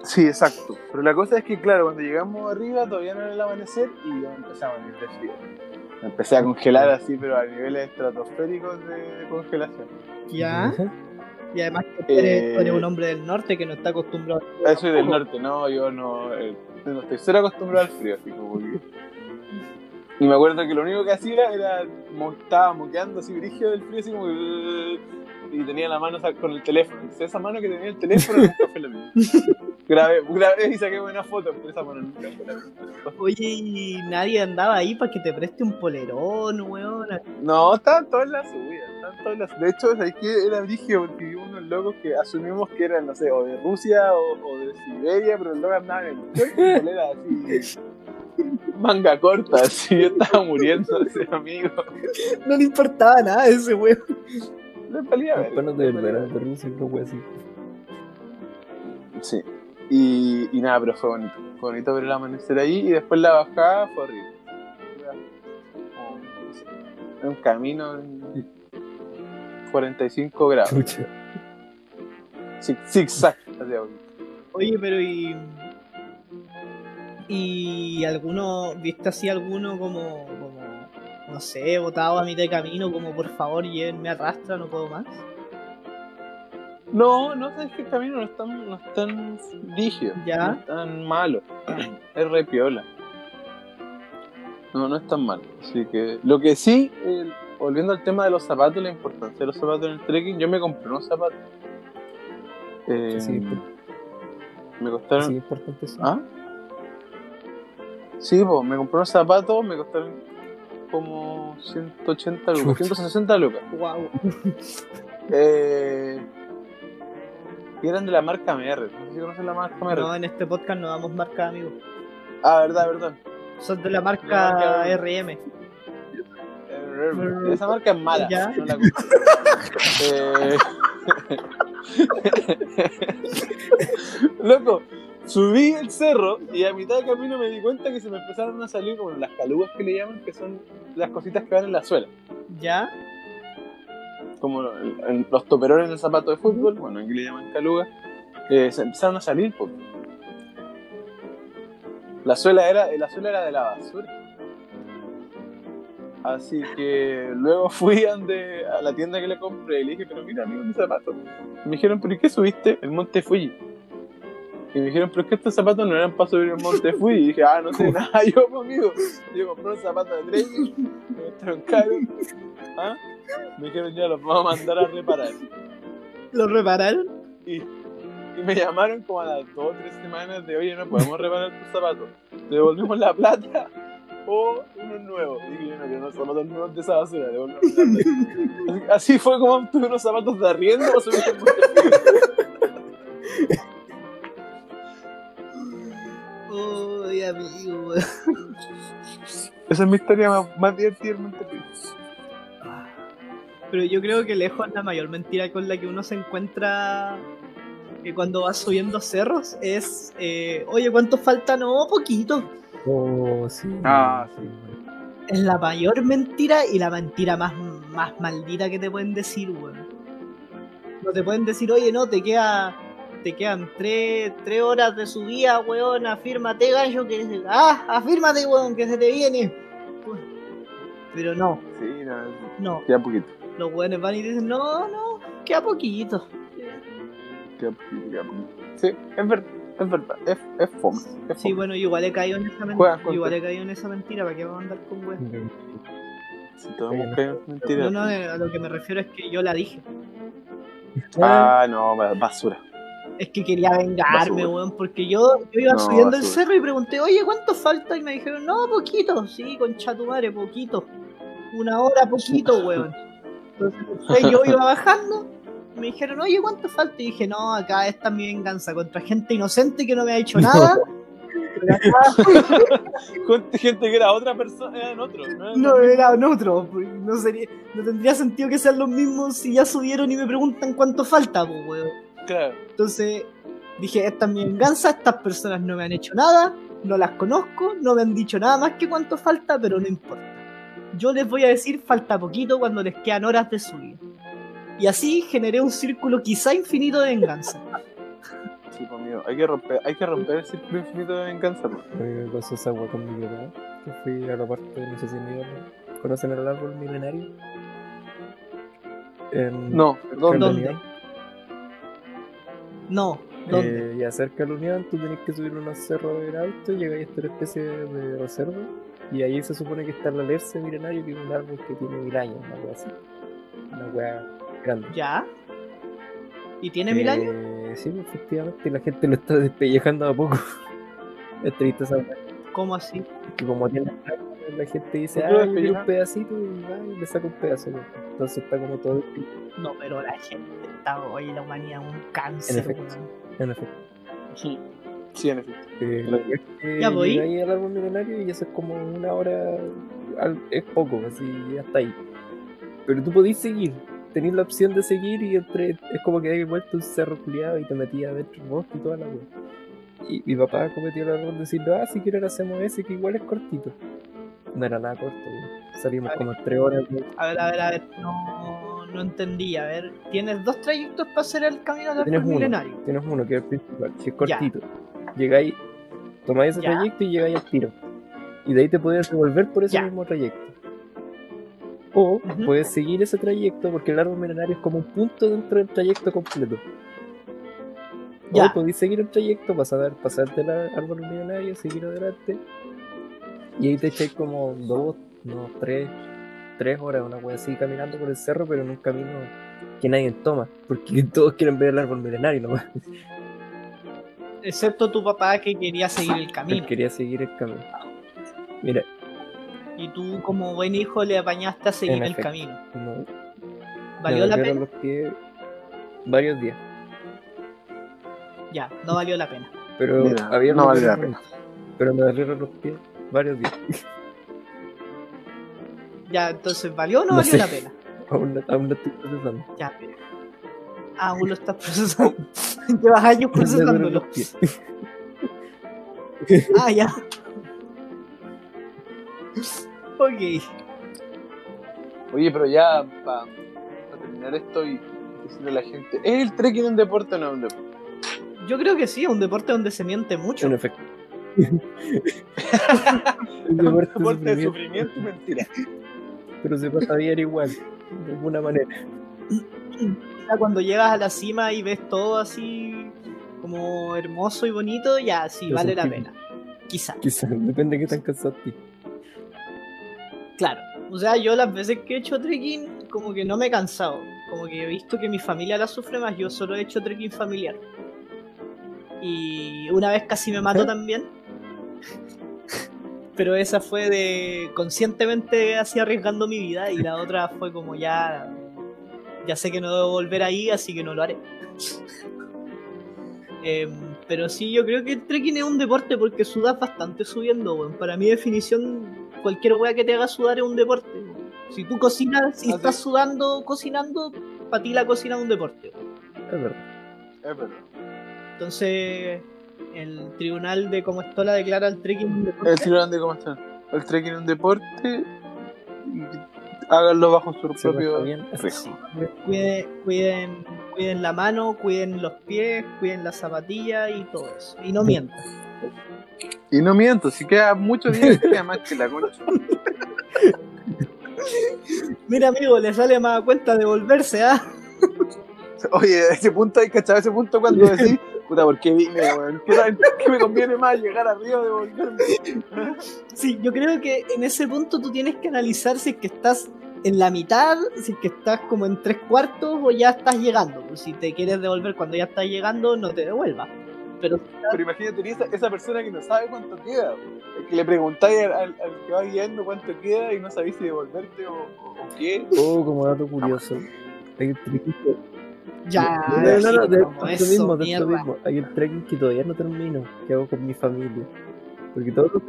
Sí, exacto. Pero la cosa es que, claro, cuando llegamos arriba todavía no era el amanecer y ya empezaba a venir de frío. Me empecé a congelar así, pero a niveles estratosféricos de congelación. Ya. Y además que eres, Eh, eres un hombre del norte que no está acostumbrado. Ah, soy del norte, no, yo no, eh, no estoy cero acostumbrado al frío, así como que... Y me acuerdo que lo único que hacía era, era mo- estaba moqueando así brígido del frío, así como que... Y tenía la mano con el teléfono. Entonces, esa mano que tenía el teléfono nunca fue la misma. grabé, grabé y saqué buenas fotos, pero esa mano nunca fue la misma. Oye, y nadie andaba ahí para que te preste un polerón, weón. No, estaban todas las subidas. De hecho, ¿sabes qué? Era brígido porque vimos unos locos que asumimos que eran, no sé, o de Rusia o, o de Siberia, pero el loco andaba en el polera así... Manga corta, así, yo estaba muriendo ese amigo. No le importaba nada a ese weón. Le valía ver. Después no te verán de Rusia no fue así. Sí. Y, y nada, pero fue bonito. Fue bonito ver el amanecer ahí y después la bajada fue horrible. Era no era un camino en 45 grados. Chucha. Zig- Zigzag. hacia. Oye, pero y. ¿Y alguno, viste así alguno como, como, no sé, botado a mitad de camino, como por favor llévenme arrastra, no puedo más? No, no sabes que el camino no es tan, no es tan rígido. Ya. No es tan malo. es re piola. No, no es tan malo. Así que. Lo que sí, el- volviendo al tema de los zapatos, la importancia de los zapatos en el trekking, yo me compré unos zapatos. Eh, Sí, me costaron. Sí, importante. ¿Ah? Sí, pues, me compré unos zapatos, me costaron como 180 lucas, Chuta. 160 lucas. Wow. Eh, y eran de la marca MR. No sé si conocen la marca MR. No, en este podcast no damos marca, amigo. Ah, verdad, verdad. Son de la La marca marca- RM. Esa marca es mala. Ya. No la. Eh, Loco, subí el cerro y a mitad de camino me di cuenta que se me empezaron a salir como las calugas que le llaman, que son las cositas que van en la suela. ¿Ya? como los toperones del zapato de fútbol, bueno, aquí le llaman caluga, eh, se empezaron a salir porque la suela era, la suela era de la basura. Así que luego fui ande- a la tienda que le compré y le dije, pero mira amigo mi zapato. Y me dijeron, pero ¿y qué subiste? El monte Fuji. Y me dijeron, pero es que estos zapatos no eran para subir el monte Fuji. Y dije, ah, no sé nada, yo conmigo. Yo compré un zapato de trekking, me costaron caro. ¿Ah? Me dijeron, ya los vamos a mandar a reparar. ¿Lo repararon? Y, y me llamaron como a las dos o tres semanas de, oye, no podemos reparar tus zapatos. Te devolvemos la plata o unos nuevos. Y yo no quiero unos zapatos nuevos de esa basura. Así, fue como obtuve unos zapatos de arriendo monte. Uy, amigo. Esa es mi historia más, más divertida monte Fuji. Pero yo creo que lejos la mayor mentira con la que uno se encuentra eh, cuando va subiendo cerros es, eh, oye, ¿cuánto falta? No, poquito. Oh, sí. Ah, sí. Es la mayor mentira y la mentira más, más maldita que te pueden decir, weón. No te pueden decir, oye, no, te queda te quedan tres, tres horas de subida, weón, afírmate, gallo, que. Ah, afírmate, weón, que se te viene. Pero no, Sí, no, no. queda poquito. Los weones van y dicen, no, no, queda poquito. Queda poquito, queda poquito. Sí, es verdad, es verdad. Es, es fome. Es Sí, fome. bueno, igual he caído en esa mentira. Igual he caído en esa mentira, ¿para qué vamos a andar con weón? Si todos hemos caído en mentira. No, no, a lo que me refiero es que yo la dije. Ah, no, ba- basura. Es que quería vengarme, weón, porque yo, yo iba No, subiendo el cerro y pregunté, oye, ¿cuánto falta? Y me dijeron, no, poquito. Sí, concha tu madre, poquito. Una hora, poquito, weón. Entonces yo iba bajando me dijeron, oye, ¿cuánto falta? Y dije, no, acá esta es mi venganza contra gente inocente que no me ha hecho nada. Pero acá Con gente que era otra persona, eran otros. No, no era en otro. pues, No, sería, no tendría sentido que sean los mismos si ya subieron y me preguntan cuánto falta, pues, weón. Claro. Entonces Dije, esta es mi venganza, estas personas no me han hecho nada, no las conozco, no me han dicho nada más que cuánto falta, pero no importa. Yo les voy a decir falta poquito cuando les quedan horas de su vida. Y así generé un círculo quizá infinito de venganza. Sí, pues, amigo, hay que romper, hay que romper el círculo infinito de venganza. pues. Me pasó esa agua con mi papá. Que fui a la parte, no sé si me ¿Conocen el árbol milenario? En- No, ¿dónde? la ¿Dónde? Unión. No, ¿dónde? Eh, y acerca de la Unión, tú tenés que subir unos cerros en auto, llegáis a esta especie de reserva. Y ahí se supone que está el alerce milenario, que es un árbol que tiene mil años, una wea así. Una wea grande. ¿Ya? ¿Y tiene mil años? Eh, sí, efectivamente, la gente lo está despellejando a poco. es triste esa. ¿Cómo así? Que como tiene la gente dice, ¿Por qué ah, yo un pedacito y va y le saca un pedazo. ¿no? Entonces está como todo. No, pero la gente está hoy, la humanidad, un cáncer, efecto. En efecto. Sí, sí, en efecto. Eh, es que Ya voy. llegáis al árbol milenario y eso es como una hora, al- es poco, así hasta ahí. Pero tú podís seguir, tenés la opción de seguir y entre, es como que hay vuelto un cerro culiado y te metías adentro del bosque y toda la wea. Y mi papá cometió el error de decirle, ah, si quieres hacemos ese que igual es cortito. No era nada corto, wea. salimos como en tres horas. wea. A ver, a ver, a ver, no, no entendí. A ver, tienes dos trayectos para hacer el camino del Tienes uno. milenario. Tienes uno que es el principal, que es Ya. cortito. Llegáis, tomáis ese Ya. trayecto y llegáis al tiro. Y de ahí te puedes devolver por ese Ya. mismo trayecto. O puedes seguir ese trayecto porque el árbol milenario es como un punto dentro del trayecto completo. Ya. O podéis seguir el trayecto, pasar, pasarte el árbol milenario, seguir adelante. Y ahí te echáis como dos, no, tres, tres horas, una wea así, caminando por el cerro, pero en un camino que nadie toma. Porque todos quieren ver el árbol milenario nomás. Excepto tu papá que quería seguir el Él camino. quería seguir el camino. Mira, Y tú, como buen hijo, le apañaste a seguir En el efecto. camino. no, ¿Valió la pena? los pies varios días. Ya, no valió la pena. Pero Mira, había no vale la bonitos. Pero me dolieron los pies varios días. Ya, entonces, ¿valió o no, No valió sé. la pena? aún, no- aún no estoy procesando. Ya, pero- Ah, aún lo estás procesando. Llevas años procesándolo. los pies. Ah, ya. Ok. Oye, pero ya para terminar esto y decirle a la gente, ¿es el trekking un deporte o no es un deporte? Yo creo que sí, es un deporte donde se miente mucho. En efecto. Un deporte de sufrimiento, y mentira. pero se pasa bien igual, de alguna manera. Cuando llegas a la cima y ves todo así como hermoso y bonito, ya sí, vale la pena. Quizá, Quizás, depende de qué tan cansado estés. Claro. O sea, yo las veces que he hecho trekking, como que no me he cansado. Como que he visto que mi familia la sufre más, yo solo he hecho trekking familiar. Y una vez casi me mato ¿Eh? también. Pero esa fue de conscientemente así arriesgando mi vida y la otra fue como ya ya sé que no debo volver ahí, así que no lo haré. Em, pero sí, yo creo que el trekking es un deporte porque sudas bastante subiendo, weón. Para mi definición, cualquier wea que te haga sudar es un deporte. Si tú cocinas y Ah, estás sudando cocinando, para ti la cocina es un deporte. Es verdad. Es verdad. Entonces, el tribunal de Comostola declara el trekking un deporte. El tribunal de cómo está. El trekking es un deporte háganlo bajo su propio bien. riesgo. Cuiden, cuiden, cuiden la mano, cuiden los pies, cuiden las zapatillas y todo eso. Y no mientan. Y no miento, si queda muchos días, queda más que la concha. Mira, amigo, le sale más a cuenta de volverse, ¿ah? Oye, ese punto hay que echar ese punto cuando decís, puta, ¿por qué vine, weón? ¿Qué, me conviene más llegar arriba de volverme? Sí, yo creo que en ese punto tú tienes que analizar si es que estás en la mitad, si es que estás como en tres cuartos o ya estás llegando. Si te quieres devolver cuando ya estás llegando, no te devuelvas. Pero Pero imagínate esa, esa persona que no sabe cuánto queda. El que le preguntáis al, al- al que va guiando cuánto queda y no sabéis si devolverte o, qué. Oh, como dato curioso. Hay un truquito. ya. No, no, no, de, de esto mismo, de esto mismo. Hay un trekking que todavía no termino, que hago con mi familia. Porque todos los,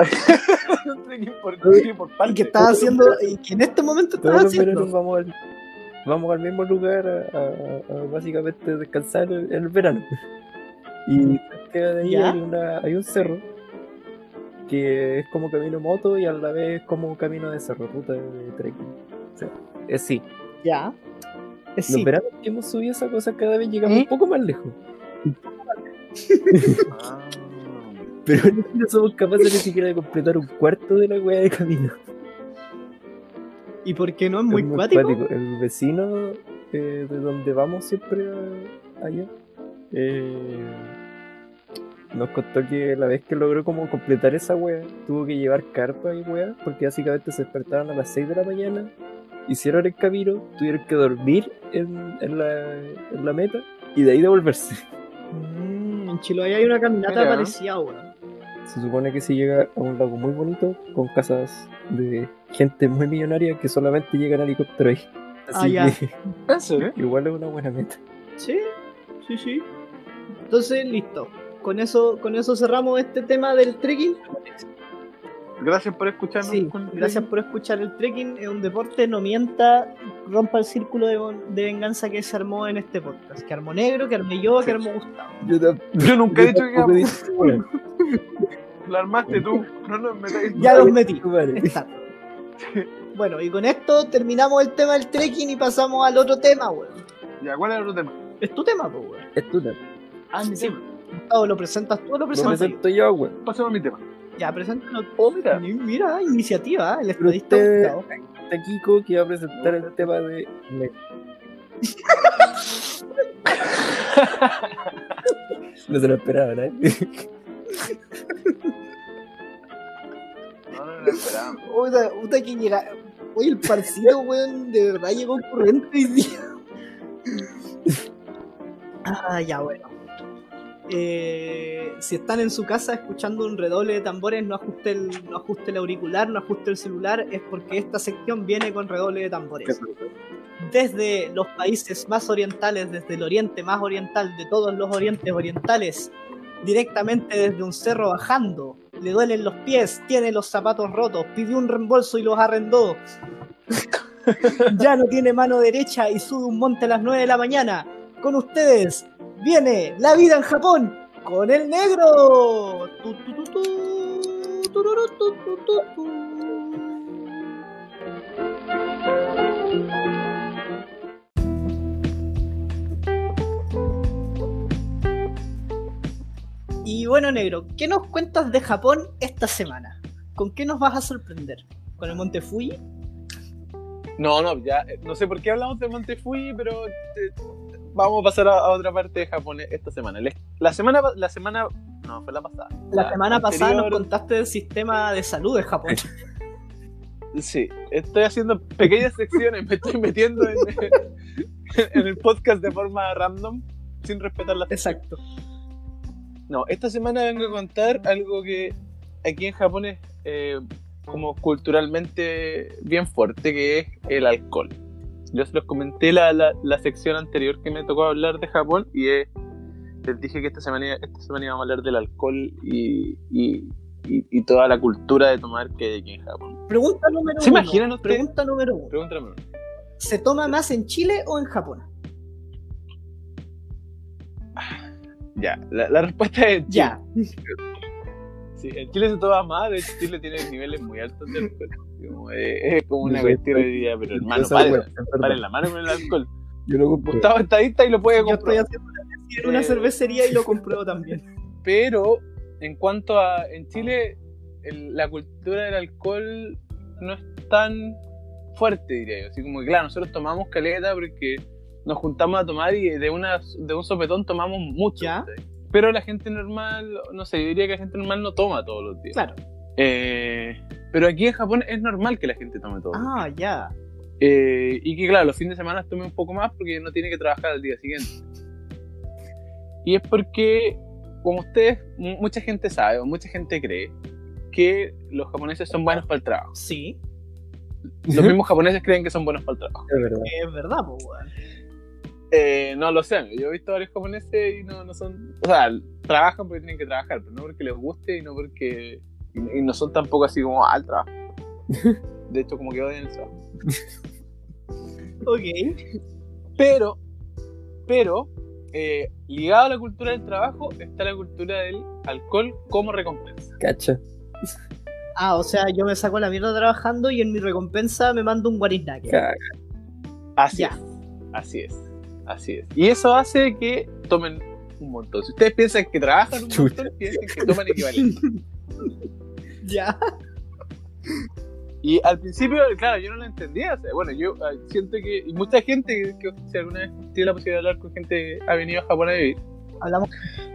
Un trekking por, trekking por Y partes. que estás haciendo, y que en este momento estás haciendo. vamos al, vamos al mismo lugar a, a- a básicamente descansar en el verano. Y cerca de ahí ¿Ya? hay, una, hay un cerro que es como camino moto y a la vez como camino de cerro, ruta de trekking. O sea, es sí. Ya. Eh, Los Sí. veranos que hemos subido esa cosa cada vez llegamos ¿Eh? un poco más lejos. Ah. Pero no somos capaces ni siquiera de completar un cuarto de la wea de camino. ¿Y por qué no es muy Es cuático? cuático. El vecino eh, de donde vamos siempre a- allá eh, nos contó que la vez que logró como completar esa wea, tuvo que llevar carpa y wea, porque básicamente se despertaron a las 6 de la mañana, hicieron el camino, tuvieron que dormir en, en la, en la meta y de ahí devolverse. Mm, en Chiloé hay una caminata Mira. parecida, weón. Se supone que se llega a un lago muy bonito con casas de gente muy millonaria que solamente llegan a helicóptero ahí. Ah, Así ya. que ¿En igual es una buena meta. Sí, sí, sí. Entonces, listo. Con eso, con eso cerramos este tema del trekking. Gracias por escucharnos. Sí, gracias por escuchar el trekking. Es un deporte, no mienta, rompa el círculo de, de venganza que se armó en este podcast. Que armó negro, que armé yo, que armó Gustavo. Yo, Yo nunca he dicho que dicho, weón. lo armaste tú. No nos metáis. Ya los metí. Vale. Exacto. Bueno, y con esto terminamos el tema del trekking y pasamos al otro tema, weón. Ya, ¿cuál es el otro tema? Es tu tema, pues, weón. Es tu tema. Ah, mi tema. Gustavo, ¿lo presentas tú o lo Lo presento yo? presento yo, weón. Pasemos a mi tema. Ya, preséntalo. Oh, mira. Mira, iniciativa, ¿eh? el estadista usted, Gustavo. está Kiko que va a presentar el tema de. No se lo esperaba, ¿no? No, no lo esperaba. Puta, puta que llega. Oye, el parcito, weón, de verdad llegó corriente hoy día. Ah, ya, bueno. Eh, si están en su casa escuchando un redoble de tambores, no ajuste, el, no ajuste el auricular, no ajuste el celular, es porque esta sección viene con redoble de tambores. Desde los países más orientales, desde el oriente más oriental de todos los orientes orientales, directamente desde un cerro bajando, le duelen los pies, tiene los zapatos rotos, pidió un reembolso y los arrendó. ya no tiene mano derecha y sube un monte a las 9 de la mañana. Con ustedes viene la vida en Japón con el negro. Y bueno, negro, ¿qué nos cuentas de Japón esta semana? ¿Con qué nos vas a sorprender? ¿Con el Monte Fuji? No, no, ya. eh, No sé por qué hablamos de Monte Fuji, pero eh, vamos a pasar a, a otra parte de Japón esta semana. La semana, la semana, no, fue la pasada. La semana pasada nos contaste del sistema de salud de Japón. Sí, estoy haciendo pequeñas secciones, me estoy metiendo en, en el podcast de forma random, sin respetar las Exacto. No, esta semana vengo a contar algo que aquí en Japón es eh, como culturalmente bien fuerte, que es el alcohol. Yo se los comenté la, la, la sección anterior que me tocó hablar de Japón y eh, les dije que esta semana, esta semana íbamos a hablar del alcohol y, y, y- y toda la cultura de tomar que hay aquí en Japón. Pregunta número ¿Se uno. imaginan ustedes? Pregunta número uno. Pregúntame. ¿Se toma más en Chile o en Japón? Ya, la, la respuesta es Chile. Ya. Sí, en Chile se toma más, de hecho Chile tiene niveles muy altos de alcohol. Como, eh, es como una cuestión de día, pero hermano, es verdad. paren la mano con el alcohol. Yo lo compré. Gustavo es estadista y lo puede Yo estoy comprar. haciendo una una cervecería y lo compruebo también. Pero en cuanto a en Chile, el- la cultura del alcohol no es tan fuerte, diría yo. Así como que, claro, nosotros tomamos caleta porque nos juntamos a tomar y de, una, de un sopetón tomamos mucho. Pero la gente normal, no sé, yo diría que la gente normal no toma todos los días. Claro. Eh, pero aquí en Japón es normal que la gente tome todo. Ah, ya. Eh, y que claro, los fines de semana tome un poco más porque no tiene que trabajar al día siguiente. Y es porque, como ustedes, mu- mucha gente sabe o mucha gente cree que los japoneses son buenos para el trabajo. Sí, Los mismos japoneses creen que son buenos para el trabajo. Es verdad. es verdad, pues, weón. Eh, no lo sé, yo he visto varios japoneses y no, no son. O sea, trabajan porque tienen que trabajar, pero no porque les guste y no porque. Y, y no son tampoco así como al trabajo. De hecho, como que odian el trabajo. Ok. Pero, pero, eh, ligado a la cultura del trabajo está la cultura del alcohol como recompensa. Cacha. Ah, o sea, yo me saco la mierda trabajando y en mi recompensa me mando un guarisnaque. Así Ya. es. Así es. Así es. Y eso hace que tomen un montón. Si ustedes piensan que trabajan un montón, piensen que toman equivalente. Ya. Y al principio, claro, yo no lo entendía. o sea, bueno, yo ah, siento que. Y mucha gente que, que si alguna vez tiene la posibilidad de hablar con gente que ha venido a Japón a vivir, Hablamos.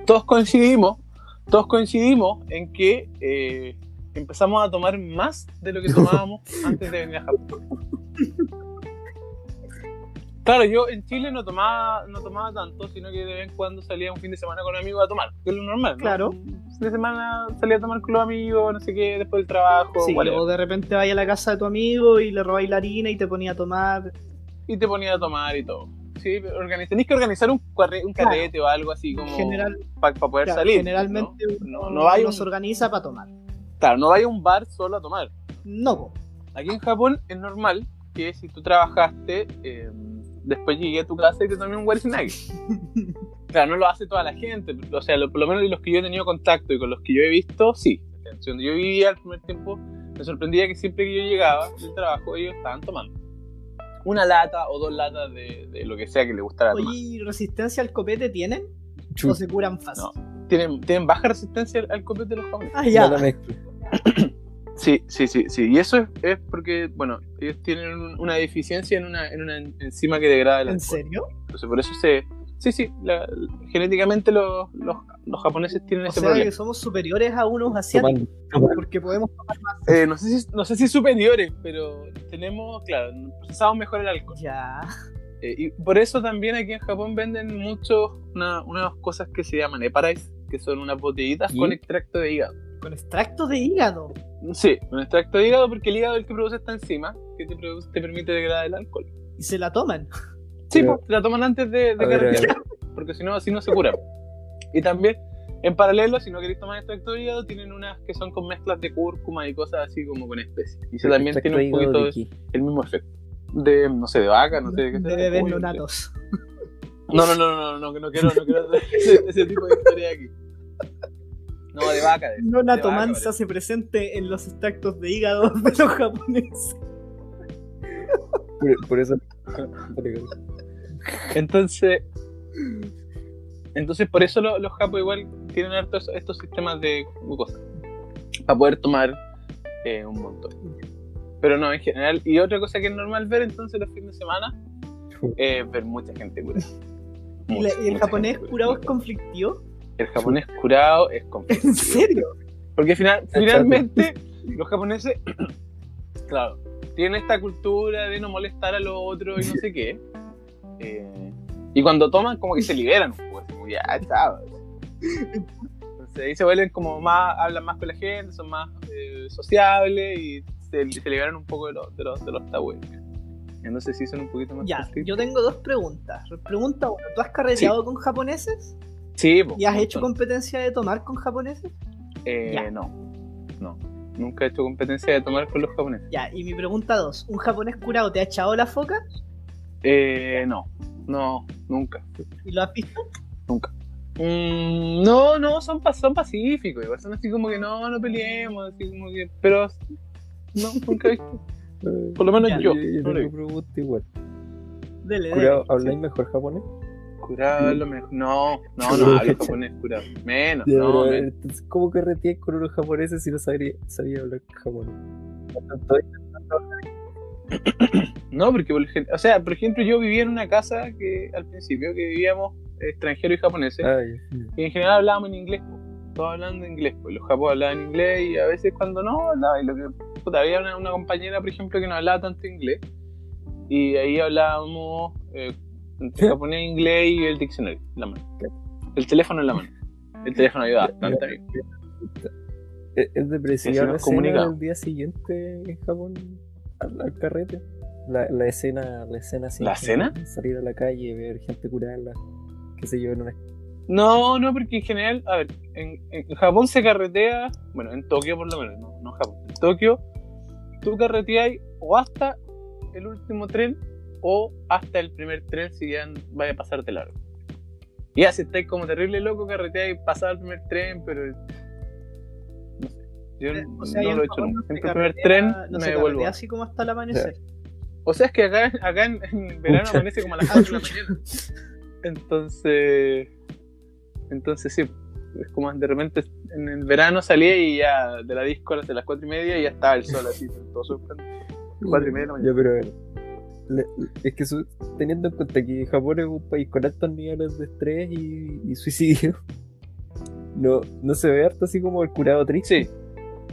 todos coincidimos, todos coincidimos en que eh, empezamos a tomar más de lo que tomábamos antes de venir a Japón. Claro, yo en Chile no tomaba, no tomaba tanto, sino que de vez en cuando salía un fin de semana con amigos a tomar, que es lo normal. ¿no? Claro. Un fin de semana salía a tomar con los amigos, no sé qué, después del trabajo, Sí, whatever. o de repente vaya a la casa de tu amigo y le robáis la harina y te ponía a tomar. y te ponía a tomar y todo. Sí, tenés que organizar un, carre- un Claro. carrete o algo así como General, para poder claro, salir. generalmente ¿no? uno, No, uno un- se organiza para tomar. Claro, no vaya a un bar solo a tomar. No. Aquí en Japón es normal que si tú trabajaste, eh, después llegué a tu casa y te tomé un Warisnake. claro, no lo hace toda la gente, o sea, lo- por lo menos los que yo he tenido contacto y con los que yo he visto, sí. Donde yo vivía el primer tiempo, me sorprendía que siempre que yo llegaba del trabajo, ellos estaban tomando. Una lata o dos latas de, de lo que sea que le gustara tomar. Oye, ¿y resistencia al copete tienen? ¿O se curan fácil? No. ¿Tienen, tienen baja resistencia al, al copete de los japoneses. Ah, No ya. Sí, sí, sí, sí. Y eso es, es porque, bueno, ellos tienen un- una deficiencia en una, en una enzima que degrada el ¿En alcohol. serio? Entonces, por eso se. Sí, sí, la- genéticamente los, los, los japoneses tienen O ese sea problema. que somos superiores a unos asiáticos porque podemos Eh, no, sé si, no sé si superiores, pero tenemos, claro, procesamos mejor el alcohol. ya. Eh, y por eso también aquí en Japón venden mucho una- unas cosas que se llaman eparais, que son unas botellitas ¿Y? con extracto de hígado. Con extracto de hígado. Sí, con extracto de hígado porque el hígado es el que produce esta enzima que te, produce- te permite degradar el alcohol. Y se la toman. Sí, Pero- pues, la toman antes de, de ver, porque si no, así no se curan. Y también, en paralelo, si no queréis tomar extracto de hígado, tienen unas que son con mezclas de cúrcuma y cosas así como con especies. Y eso también tiene un poquito de de- qué. el mismo efecto. De, no sé, de vaca, no sé de qué de bebés pollo, no. No, no, no, no, no, que no quiero, no quiero hacer ese, ese tipo de historia aquí. No, de vaca. De, Nonato de vaca, Mansa se presente en los extractos de hígado de los japoneses. Por, por eso. Entonces, entonces por eso lo- los japos igual tienen harto estos, sistemas de glucosa para poder tomar eh, un montón. Pero no, en general. Y otra cosa que es normal ver entonces los fines de semana es ver mucha gente curada. ¿Y, Mucha, la- y el japonés curado es conflictivo? El japonés curado es conflictivo. ¿En serio? Porque final, finalmente los japoneses, claro, tienen esta cultura de no molestar a los otros y no sé qué. Eh, y cuando toman, como que se liberan así como ya, chao. Entonces ahí se vuelven como más, hablan más con la gente, son más eh, sociables y se, se liberan un poco de los, de los, de los tabúes. Entonces sí son un poquito más Ya, yo tengo dos preguntas. Pregunta uno, ¿tú has carreteado con japoneses? Sí, ¿Y has hecho competencia de tomar con japoneses? Eh, Ya. No, no. Nunca he hecho competencia de tomar con los japoneses. Ya, y mi pregunta dos, ¿un japonés curado te ha echado la foca? Eh, no, no, nunca. ¿Y lo has visto? Mm, no, no, son, son pacíficos, igual son así como que no, no peleemos, así como que, pero no, nunca he visto. Por lo menos Ya, yo. Yo, yo no tengo pregunta igual. Dele, dele. Curado, ¿habláis mejor japonés? Curado es lo mejor. No, no, no, hablo japonés curado. Menos, Ya, no, entonces, ¿Cómo carreteáis con unos japoneses si no sabría, sabía hablar japonés? No, porque por ejemplo, o sea, por ejemplo, yo vivía en una casa que al principio que vivíamos extranjeros y japoneses. Ay, Y en general hablábamos en inglés, todos hablando inglés, pues los japoneses hablaban inglés y a veces cuando no hablaba, y lo que puta, había una, una compañera, por ejemplo, que no hablaba tanto inglés, y ahí hablábamos eh, entre japonés, inglés y el diccionario en la mano. El teléfono en la mano. El teléfono ayuda bastante. ¿Es es depresiva la escena del día siguiente en Japón al, al carrete? La, la escena, la escena así ¿La escena? Salir a la calle, ver gente curarla, qué sé yo, en una No, no, porque en general, a ver, en, en Japón se carretea, bueno, en Tokio por lo menos, no, no Japón. En Tokio, tú carreteas o hasta el último tren o hasta el primer tren si ya vaya a pasarte largo. Y ya si estáis como terrible loco, carreteáis y pasaba el primer tren, pero. No sé. Yo O sea, no lo he hecho nunca. no Siempre el primer carretea- tren no me devuelvo. carretea así como hasta el amanecer. O sea, es que acá, acá en, en verano amanece como a las 4 de la mañana. Entonces. Entonces sí. Es como de repente en el verano salía y ya de la disco a las de las 4 y media y ya estaba el sol así, todo sorprendido. 4 y media de la mañana. Pero ver, le- es que su- teniendo en cuenta que Japón es un país con altos niveles de estrés y, y suicidio, no, no se ve harto así como el curado triste. Sí.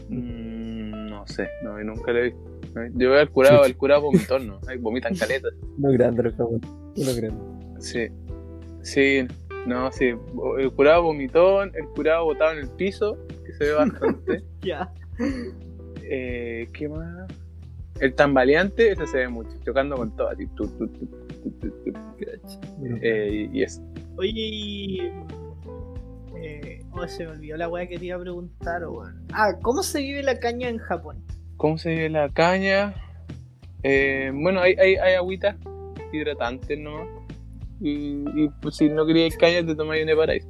Mm, no sé, no, nunca lo he visto. Yo veo al curado, el curado vomitón, ¿no? Ay, vomitan caletas. Uno grande los japoneses, uno grande. Sí. Sí, no, sí. El curado vomitón, el curado botado en el piso, que se ve bastante. Ya. Eh, ¿Qué más? El tambaleante, ese se ve mucho, chocando con todo, así. tu, tu, tu, tu, tu, tu. Eh, y, eso. Oye. Eh, oh, se me olvidó la weá que te iba a preguntar, weón. Ah, ¿cómo se vive la caña en Japón? ¿Cómo se vive la caña? Eh, bueno, hay, hay, hay agüitas hidratantes nomás. Y, y pues, si no querías caña, te tomáis un Eparais.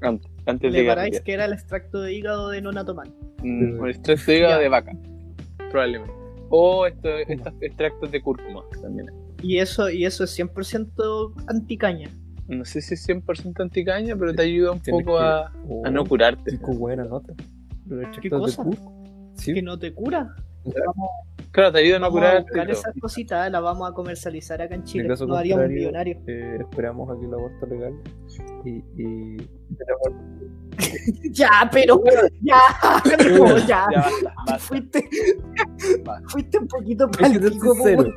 Antes, antes de llegar. que era el extracto de hígado de Nona. Mm, o extracto de hígado de vaca, probablemente. O esto, estos extractos de cúrcuma también. Y eso, y eso es 100% anticaña. No sé si es 100% anticaña, pero te ayuda un Tienes poco que- a, Oh, a no curarte. Qué buena nota. ¿Qué cosa? Sí, Que no te cura. Vamos, Claro, te ayuda a no todo. esas cositas, las vamos a comercializar acá en En Chile. caso Nos haríamos millonarios. eh, esperamos a que el aborto legal y, y Ya, pero. Ya, no, ya. Ya basta, basta. Fuiste, Va. fuiste un poquito palpico, weón.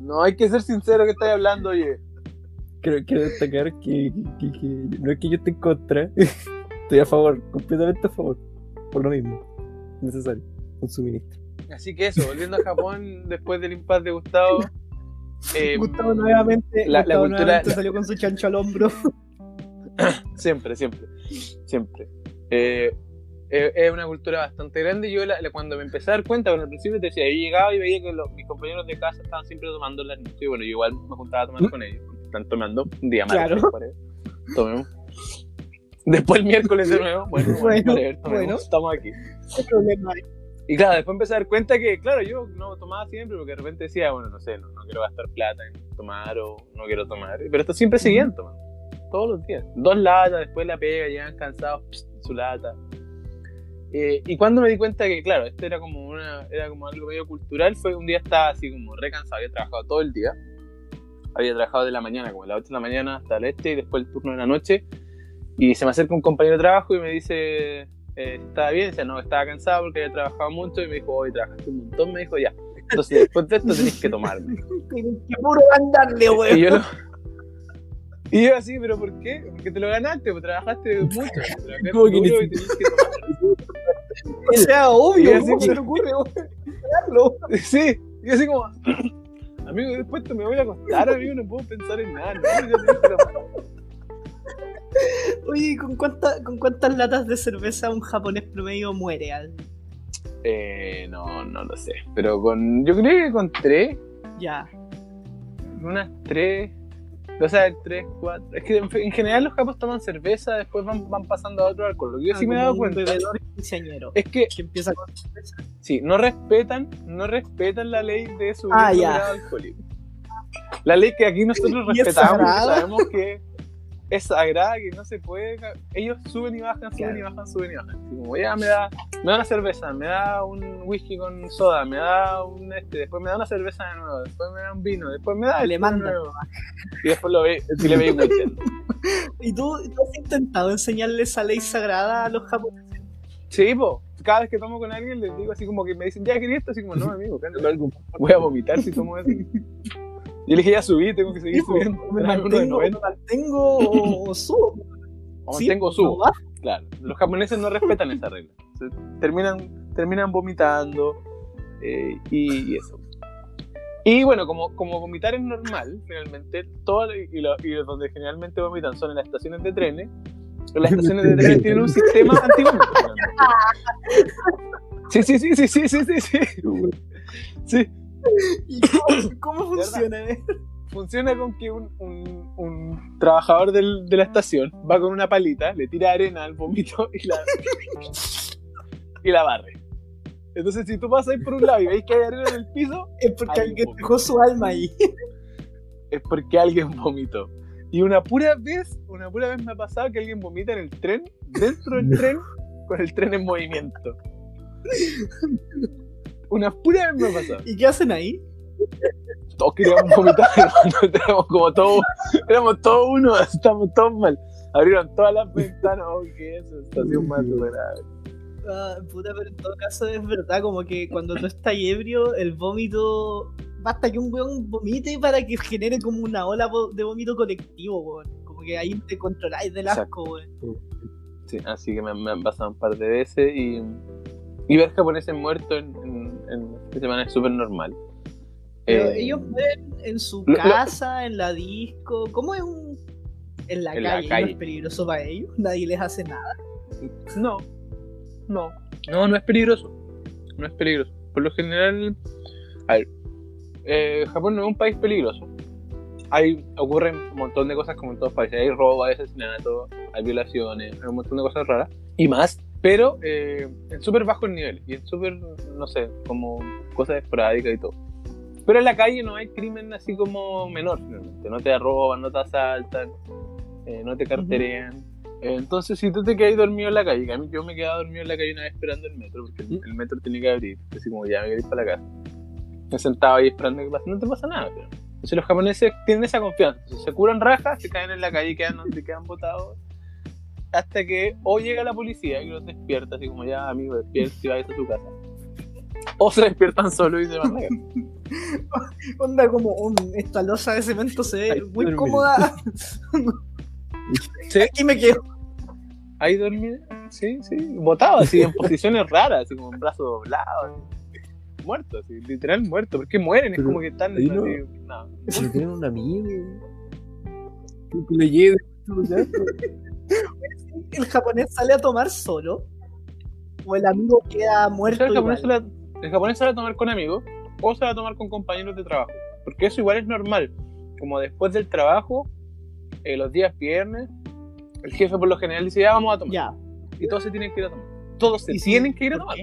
No hay que ser sincero que estás hablando, oye. quiero, quiero destacar que, que- que no es que yo esté en contra, estoy a favor, completamente a favor, por lo mismo, necesario, un suministro. Así que eso, volviendo a Japón después del impasse de Gustavo. eh, Gustavo nuevamente, la- cultura- nuevamente la- salió con su chancho al hombro. Siempre, siempre, siempre. Eh, eh, es una cultura bastante grande. Yo la- cuando me empecé a dar cuenta, bueno, al principio te decía, yo llegaba y veía que los- mis compañeros de casa estaban siempre tomando las noches. Y bueno, yo igual me juntaba a tomar con ellos. porque Están tomando un día más. Claro. Tomemos. Después el miércoles de nuevo. Bueno, bueno, estamos aquí. ¿Qué problema hay? Y claro, después empecé a dar cuenta que, claro, yo no tomaba siempre porque de repente decía, bueno, no sé, no, no quiero gastar plata en tomar o no quiero tomar. Pero estos siempre seguían tomando, todos los días. Dos latas, después la pega, llegan cansados, pst, su lata. Eh, y cuando me di cuenta que, claro, esto era como, una, era como algo medio cultural, fue un día estaba así como re cansado, había trabajado todo el día. Había trabajado de la mañana, como de las 8 de la mañana hasta el este y después el turno de la noche. Y se me acerca un compañero de trabajo y me dice, eh, ¿estaba bien? Dice, no, estaba cansado porque había trabajado mucho. Y me dijo, hoy trabajaste un montón. Me dijo, ya. Entonces, después de esto tenés que tomarme. Qué puro andarle, Y weón. yo, lo- y yo así, ¿pero por qué? Porque te lo ganaste, pues trabajaste mucho. Trabajaste ¿Cómo que duro y tenés que. O sea, Y obvio, así, ¿cómo se le ocurre? Darlo. Sí, y así como, amigo, después te me voy a acostar, amigo, no puedo pensar en nada. No, Oye, ¿y ¿con, cuánta- ¿con cuántas latas de cerveza un japonés promedio muere? al- Eh, no, no lo sé. Pero con, yo creo que con tres, Ya. unas tres, o sea, tres, cuatro. Es que en, en general los japos toman cerveza, después van, van pasando a otro alcohol. Lo que yo sí me he dado cuenta quinceañero. es que, Que empieza con cerveza. sí, no respetan, no respetan la ley de subir Ah, alcohólico. La ley que aquí nosotros ¿Y es respetamos, sabemos que es sagrada, que no se puede. Ellos suben y bajan, suben Claro. y bajan, suben y bajan. Como, ya me da, me da una cerveza, me da un whisky con soda, me da un este, después me da una cerveza de nuevo, después me da un vino, después me da Le nuevo. Y después lo ve, le veis. ¿Y tú, tú has intentado enseñarle esa ley sagrada a los japoneses? Sí, po. Cada vez que tomo con alguien les digo así como que me dicen, ya quería esto, así como, no, amigo, cántalo algo. Voy a vomitar si tomo eso. Yo le dije, ya subí, tengo que seguir Sí, subiendo. ¿Me mantengo, me 90. mantengo o, o subo? O Sí, tengo no subo. Claro, los japoneses no respetan esa regla. Se terminan, terminan vomitando eh, y, y eso. Y bueno, como, como vomitar es normal, finalmente, todo, y, lo- y donde generalmente vomitan son en las estaciones de trenes. Las estaciones de trenes tienen un sistema antivómito. finalmente. Sí, sí, sí, sí, sí, sí, sí, sí. Sí, ¿Y cómo, funciona? funciona con que un, un- un trabajador del- de la estación va con una palita, le tira arena al vómito y la, y la barre. Entonces, si tú pasas ahí por un lado y veis que hay arena en el piso, Es porque alguien dejó su alma ahí. es porque alguien vomitó. Y una pura vez, una pura vez me ha pasado que alguien vomita en el tren, dentro del tren, con el tren en movimiento. Una pura vez me ha pasado. ¿Y qué hacen ahí? Todos queríamos vomitar, hermano. Éramos como todos, éramos todos uno, estamos todos mal. Abrieron todas las ventanas, oh, que eso, estación más grave. Ah, puta, pero en todo caso es verdad, como que cuando tú estás ebrio, el vómito. Basta que un weón vomite para que genere como una ola de vómito colectivo, weón. Como que ahí te controláis del asco, weón. Sí, así que me, me han pasado un par de veces y, y ver japoneses muertos en, en, en esta semana es súper normal. Pero Eh, ellos mueren en su lo- lo- casa, en la disco. ¿Cómo es un.? En la En la calle, ¿no calle. es peligroso para ellos? Nadie les hace nada. No, no, no, no es peligroso. No es peligroso. Por lo general, a ver, eh, Japón no es un país peligroso. Hay, ocurren un montón de cosas como en todos países. Hay robo, hay asesinato, hay violaciones, hay un montón de cosas raras. Y más, pero eh, en súper bajos niveles. Y en súper, no sé, como cosas esporádicas y todo. Pero en la calle no hay crimen así como menor, finalmente. No te roban, no te asaltan, eh, no te carterean. Eh, Entonces, si tú te quedas dormido en la calle, que a mí yo me quedaba dormido en la calle una vez esperando el metro, porque el, el metro tenía que abrir, así como ya me quería ir para la casa. Me sentaba ahí esperando que pase, no te pasa nada. Pero. Entonces, los japoneses tienen esa confianza. Entonces, se curan rajas, se caen en la calle y quedan donde quedan botados. Hasta que o llega la policía y los despierta, así como ya, amigo, despierta y vayas a su casa. O se despiertan solo y se van a casa. Onda como un, esta losa de cemento se ve muy dormir. cómoda. Sí, Aquí me quedo. ahí dormí, sí, sí, botado así, en posiciones raras, así como en brazos doblados, así, muerto, así, literal muerto, porque mueren, es como que están no- así, no. Si tienen un amigo. Que que le lleve. El japonés sale a tomar solo. O el amigo queda O muerto. sea, el, japonés el va a tomar con amigos o se va a tomar con compañeros de trabajo, porque eso igual es normal, como después del trabajo, eh, los días viernes, el jefe por lo general dice, ya vamos a tomar, Ya. y todos se tienen que ir a tomar, todos se ¿Y si- tienen que ir a tomar.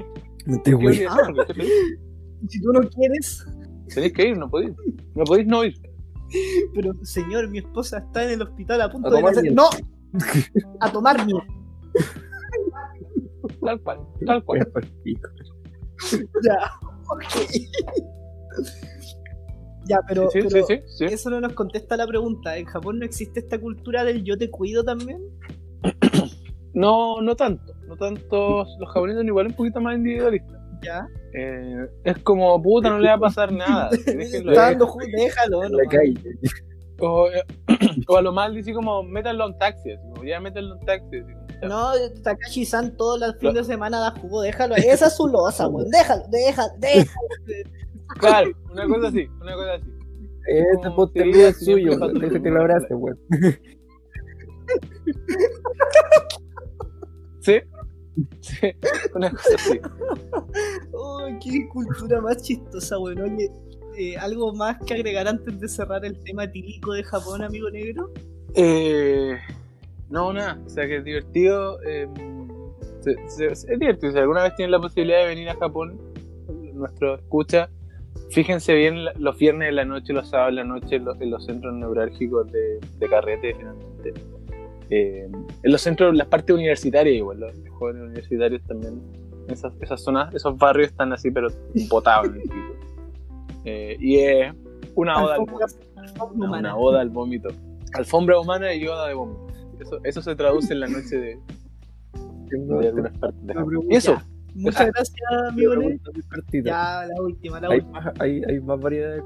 No te ¿Qué voy. Si tú no quieres, Tenéis que ir, no podéis, no podéis no ir. pero señor, mi esposa está en el hospital a punto A de nacer. ¡No! A tomar. Tal cual, tal cual. Ya. Ok. Ya, pero, sí, sí, pero sí, sí. eso no nos contesta la pregunta. ¿En Japón no existe esta cultura del yo te cuido también? No, no tanto. No tanto. Los japoneses son igual un poquito más individualistas. Ya. Eh, es como, puta, no le va a pasar nada. Déjenlo dando déjalo. En no la calle. O, eh, o a lo más dice como, métanlo en taxi. Así como, ya métanlo en taxi. así como, ya. No, Takashi-san todos los fines de semana da jugo, déjalo. ahí. Esa es su losa, weón. Déjalo, déjalo, déjalo. Claro, una cosa así, una cosa así. Este mío es suyo. un que lo abrace, weón. ¿Sí? Sí, una cosa así. Ay, qué cultura más chistosa, weón. Oye, eh, ¿algo más que agregar antes de cerrar el tema tílico de Japón, amigo negro? Eh, no, nada. O sea que es divertido. se- es divertido. Si alguna vez tienen la posibilidad de venir a Japón, nuestro escucha, fíjense bien los viernes de la noche, los sábados de la noche, los, en los centros neurálgicos de, de carrete, finalmente. Eh, en los centros, las partes universitarias, igual, los jóvenes universitarios también. Esas, esas zonas, esos barrios están así, pero piso. Eh, y es una oda al Alfombra- vómito. alfombra Una, oda al vómito. Alfombra humana y oda de vómito. Eso, eso se traduce en la noche de, de algunas partes de Japón. Y eso, Muchas gracias, amigo. Ya, la última, la ¿Hay última. más, hay, hay más variedad de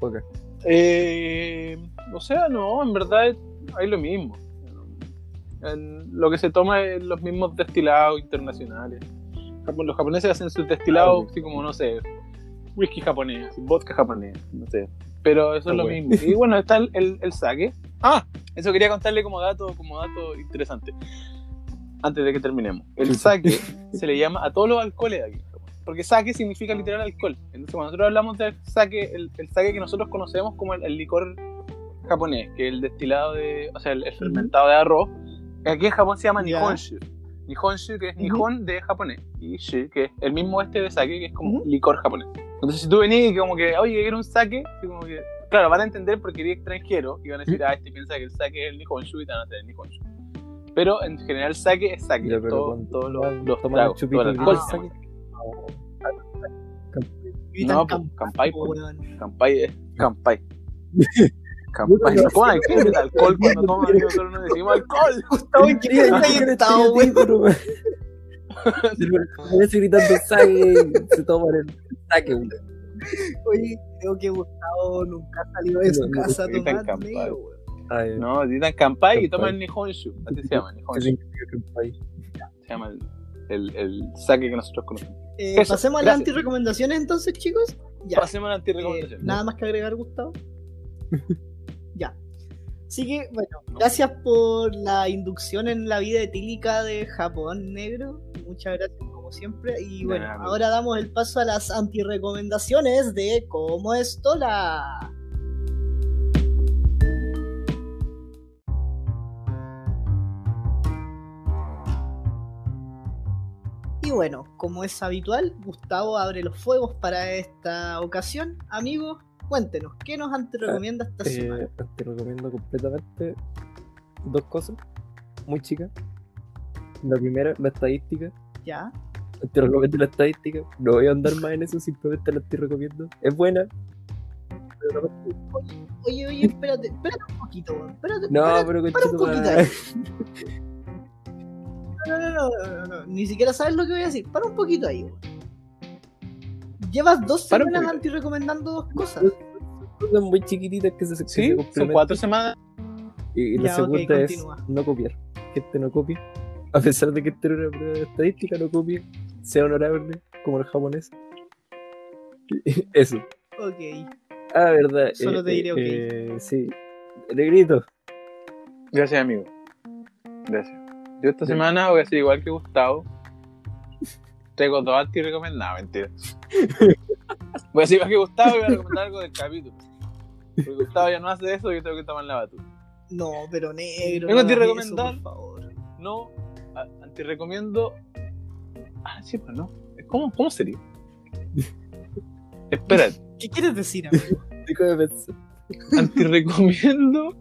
o acá? eh, o sea, no, en verdad es- hay lo mismo. En- lo que se toma es los mismos destilados internacionales. Los japoneses hacen sus destilados Ah, así como, no sé, whisky japonés, vodka japonés, no sé. Pero eso Ah, es lo bueno. mismo. Y bueno, está el, el, el sake. Ah, eso quería contarle como dato, como dato interesante. Antes de que terminemos. El sake se le llama a todos los alcoholes de aquí. Porque sake significa literal alcohol. Entonces, cuando nosotros hablamos del sake, el, el sake que nosotros conocemos como el, el licor japonés, que es el destilado de, o sea, el, el fermentado de arroz. Aquí en Japón se llama. Nihonshu. Nihonshu, que es. Nihon de japonés, y Shi, que es el mismo este de sake, que es como licor japonés. Entonces, si tú venís y como que, oye, quiero un sake, así como que, claro, van a entender porque eres extranjero y van a decir, ah, este piensa que el sake es el Nihonshu y te van a hacer el Nihonshu. Pero en general, sake es sake. Ya, pero todo- todos los, los toman tragos, chupito todo el alcohol llama Gritan No, pues, camp- Kampai, pues. Kampai. Kampai. ¿Cómo hay que el alcohol cuando toman? Nosotros no decimos alcohol. Gustavo, ¿en qué está inventado, Me gritando saque, se toman el saque. Oye, creo que Gustavo nunca ha salido de su casa a gritan tomar Kampai. negro, weón. No, dicen Kampai y toman Nihonshu. Así se llama, ¿qué Nihonshu. Se llama el, el, el sake que nosotros conocemos. Eh, Eso, pasemos a las antirecomendaciones entonces, chicos. Ya. Pasemos a la Eh, antirecomendación. nada más que agregar, Gustavo. ya. Así que, bueno, gracias por la inducción en la vida etílica de Japón Negro. Muchas gracias, como siempre. Y bueno, ahora damos el paso a las antirecomendaciones de Cómo es Tola. Y bueno, como es habitual, Gustavo abre los fuegos para esta ocasión. Amigos, cuéntenos, ¿qué nos antirecomienda esta semana? Eh, te recomiendo completamente dos cosas muy chicas. La primera, la estadística. ¿Ya? Te recomiendo la estadística. No voy a andar más en eso, simplemente la estoy recomiendo. Es buena. pero no- Oye, oye, espérate, espérate un poquito, weón. Espérate, No, espérate. pero para un poquito ahí. No, no, no, no, no, no, ni siquiera sabes lo que voy a decir. Para un poquito ahí, weón. Llevas dos Para semanas anti-recomendando dos cosas. Cosas muy chiquititas que se, que se Sí, son cuatro semanas. Y, y la Ya, segunda es no copiar. Gente no copie. A pesar de que esté en una prueba de estadística, no copie. Sea honorable, como el japonés. Eso. Ok. Ah, verdad. Solo te diré ok. eh, sí. Negrito. Gracias, amigo. Gracias. Yo esta semana voy a ser igual que Gustavo. Tengo dos anti-recomendados, mentira. Voy a ser igual que Gustavo y voy a recomendar algo del capítulo. Porque Gustavo ya no hace eso y yo tengo que tomar la batuta. No, pero negro. Vengo no a eso, Por favor. No, a- anti-recomiendo. Ah, sí, pues no. ¿Cómo, cómo sería? Espérate. ¿Qué quieres decir, amigo? Dijo de pensar. Anti-recomiendo.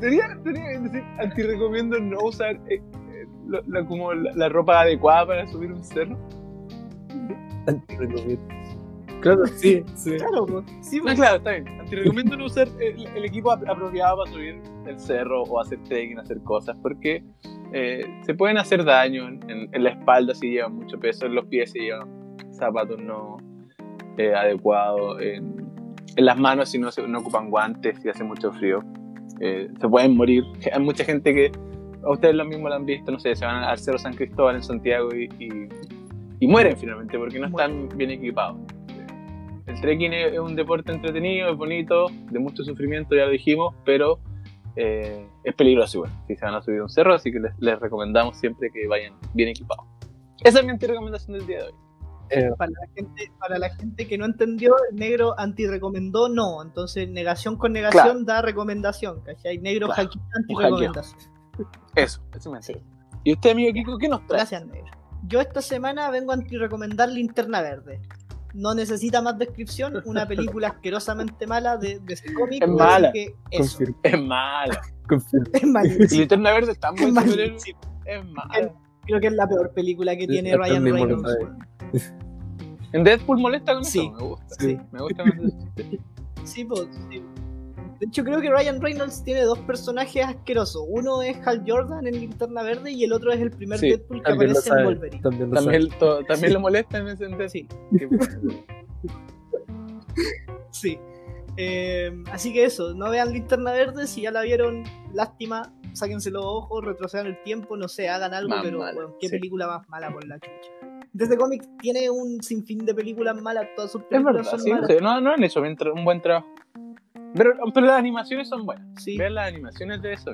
Sería, sería decir, anti-recomiendo no usar eh, eh, lo- la, como la, la ropa adecuada para subir un cerro. Antirrecomiendo. Claro, sí, sí. Claro, pues. Sí, No, pues. claro, está bien. Anti-recomiendo no usar el, el equipo ap- apropiado para subir el cerro o hacer trekking, hacer cosas, porque eh, se pueden hacer daño en, en- en la espalda si llevan mucho peso, en los pies si llevan zapatos no eh, adecuados, en, en las manos si no, se, no ocupan guantes, si hace mucho frío. Eh, se pueden morir. Hay mucha gente que, a ustedes lo mismo lo han visto, no sé, se van al Cerro San Cristóbal en Santiago y, y- y mueren finalmente porque no están bien equipados. El trekking es, es un deporte entretenido, es bonito, de mucho sufrimiento, ya lo dijimos, pero eh, es peligroso igual si se van a subir a un cerro, así que les, les recomendamos siempre que vayan bien equipados. Esa es mi recomendación del día de hoy. Eh, Para la, gente, para la gente que no entendió, el negro anti-recomendó no. Entonces, negación con negación da recomendación. ¿Cachai? Negro Claro, anti-recomendación. Eso, eso me entero. ¿Y usted, amigo Kiko, qué nos trae? Gracias, negro. Yo esta semana vengo a anti-recomendar Linterna Verde. No necesita más descripción. Una película asquerosamente mala de, de ese cómic. Es así mala. que eso. Es mala. Es Y malísimo. Linterna Verde está muy Es. Es mala. Creo que es la peor película que tiene Ryan Reynolds. En Deadpool molesta con Sí. eso, me gusta. Sí. Me gusta. Sí, pues, sí. De hecho, creo que Ryan Reynolds tiene dos personajes asquerosos. Uno es Hal Jordan en Linterna Verde y el otro es el primer Sí, Deadpool que aparece en. Wolverine. También lo sabe. También, to- también lo molesta en ese sentido. Sí, bueno. sí. Eh, así que eso, no vean Linterna Verde. Si ya la vieron, lástima. Sáquense los ojos, retrocedan el tiempo, no sé, hagan algo, Más pero weón, qué sí. película más mala por la chucha. Desde cómics tiene un sinfín de películas malas, todas sus Es películas verdad, son sí, malas. sí, no, no han hecho un buen trabajo. Pero, pero las animaciones son buenas. Sí. Vean las animaciones de eso.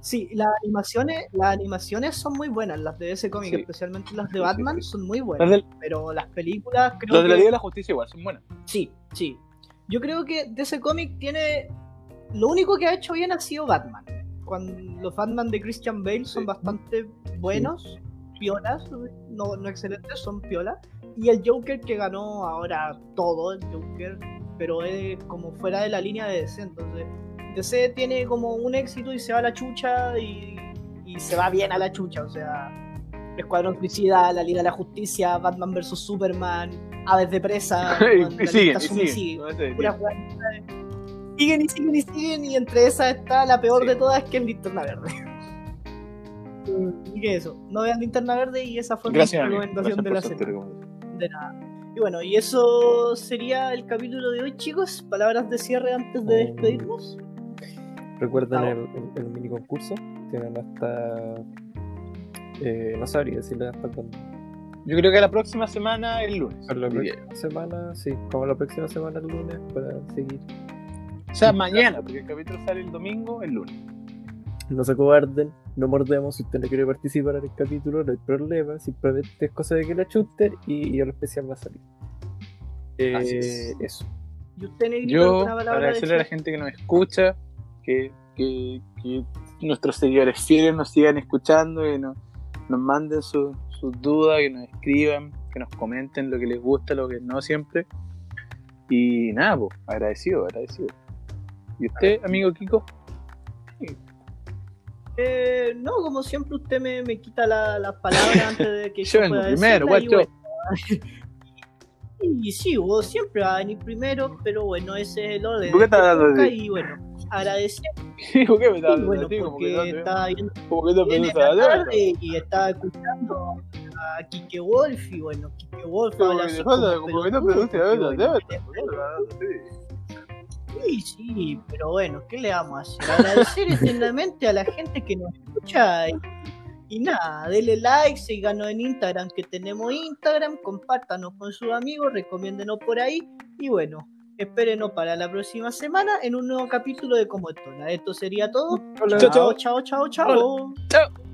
Sí, las animaciones, las animaciones son muy buenas, las de ese cómic, Sí. especialmente las de Sí, sí, Batman, sí. son muy Las buenas. del- Pero las películas creo Los de la Liga de la Justicia igual son buenas. Sí, sí. Yo creo que de ese cómic tiene. Lo único que ha hecho bien ha sido Batman. Cuando los Batman de Christian Bale son bastante buenos, piolas, no, no excelentes, son piolas. Y el Joker que ganó ahora todo, el Joker, pero es como fuera de la línea de DC. Entonces, DC tiene como un éxito y se va a la chucha y, y se va bien a la chucha. O sea, Escuadrón Suicida, la Liga de la Justicia, Batman vs Superman, Aves de Presa. y, siguen, y siguen. sigue. No sé. Siguen y siguen y siguen, y entre esas está la peor Sí. de todas, que es Linterna Verde. Y que eso, no vean Linterna Verde y esa fue mi recomendación de la semana. De nada. Y bueno, y eso sería el capítulo de hoy, chicos. Palabras de cierre antes de despedirnos. Recuerden Ah, el, el- el mini concurso. Tienen hasta. Eh, no sabría decirle hasta cuándo. Yo creo que la próxima semana el lunes. Pero la diría próxima semana, sí, como la próxima semana el lunes para seguir. O sea, mañana, porque el capítulo sale el domingo, el lunes. No se cobarden, no mordemos. Si usted no quiere participar en el capítulo, no hay problema. Simplemente es cosa de que la chusten y, y el especial va a salir. Eh, Así es. Eso. Y usted, Negrito, Yo agradecerle a la gente que nos escucha, que, que, que nuestros seguidores fieles nos sigan escuchando, y nos, nos manden sus sus dudas, que nos escriban, que nos comenten lo que les gusta, lo que no siempre. Y nada, pues, agradecido, agradecido. ¿Y usted, amigo Kiko? Eh, no, como siempre, usted me, me quita la- las palabras antes de que Yo yo vengo pueda primero, y guacho. bueno. Y sí, vos siempre va a venir primero, pero bueno, ese es el orden. ¿Por qué estás hablando así? Y bueno, agedecer, ¿Por qué me estás y hablando bueno, porque estaba viendo gusta la la tarde y estaba escuchando a Kike Wolf, y bueno, Kike Wolf habla así como como que no pelotudo, Sí, sí, pero bueno, ¿qué le vamos a hacer? Agradecer eternamente a la gente que nos escucha y, y nada, denle like, síganos en Instagram que tenemos Instagram, compártanos con sus amigos, recomiéndenos por ahí y bueno, espérenos para la próxima semana en un nuevo capítulo de Como Estola. Esto sería todo. Hola. Chao, chao, chao, chao. Chao.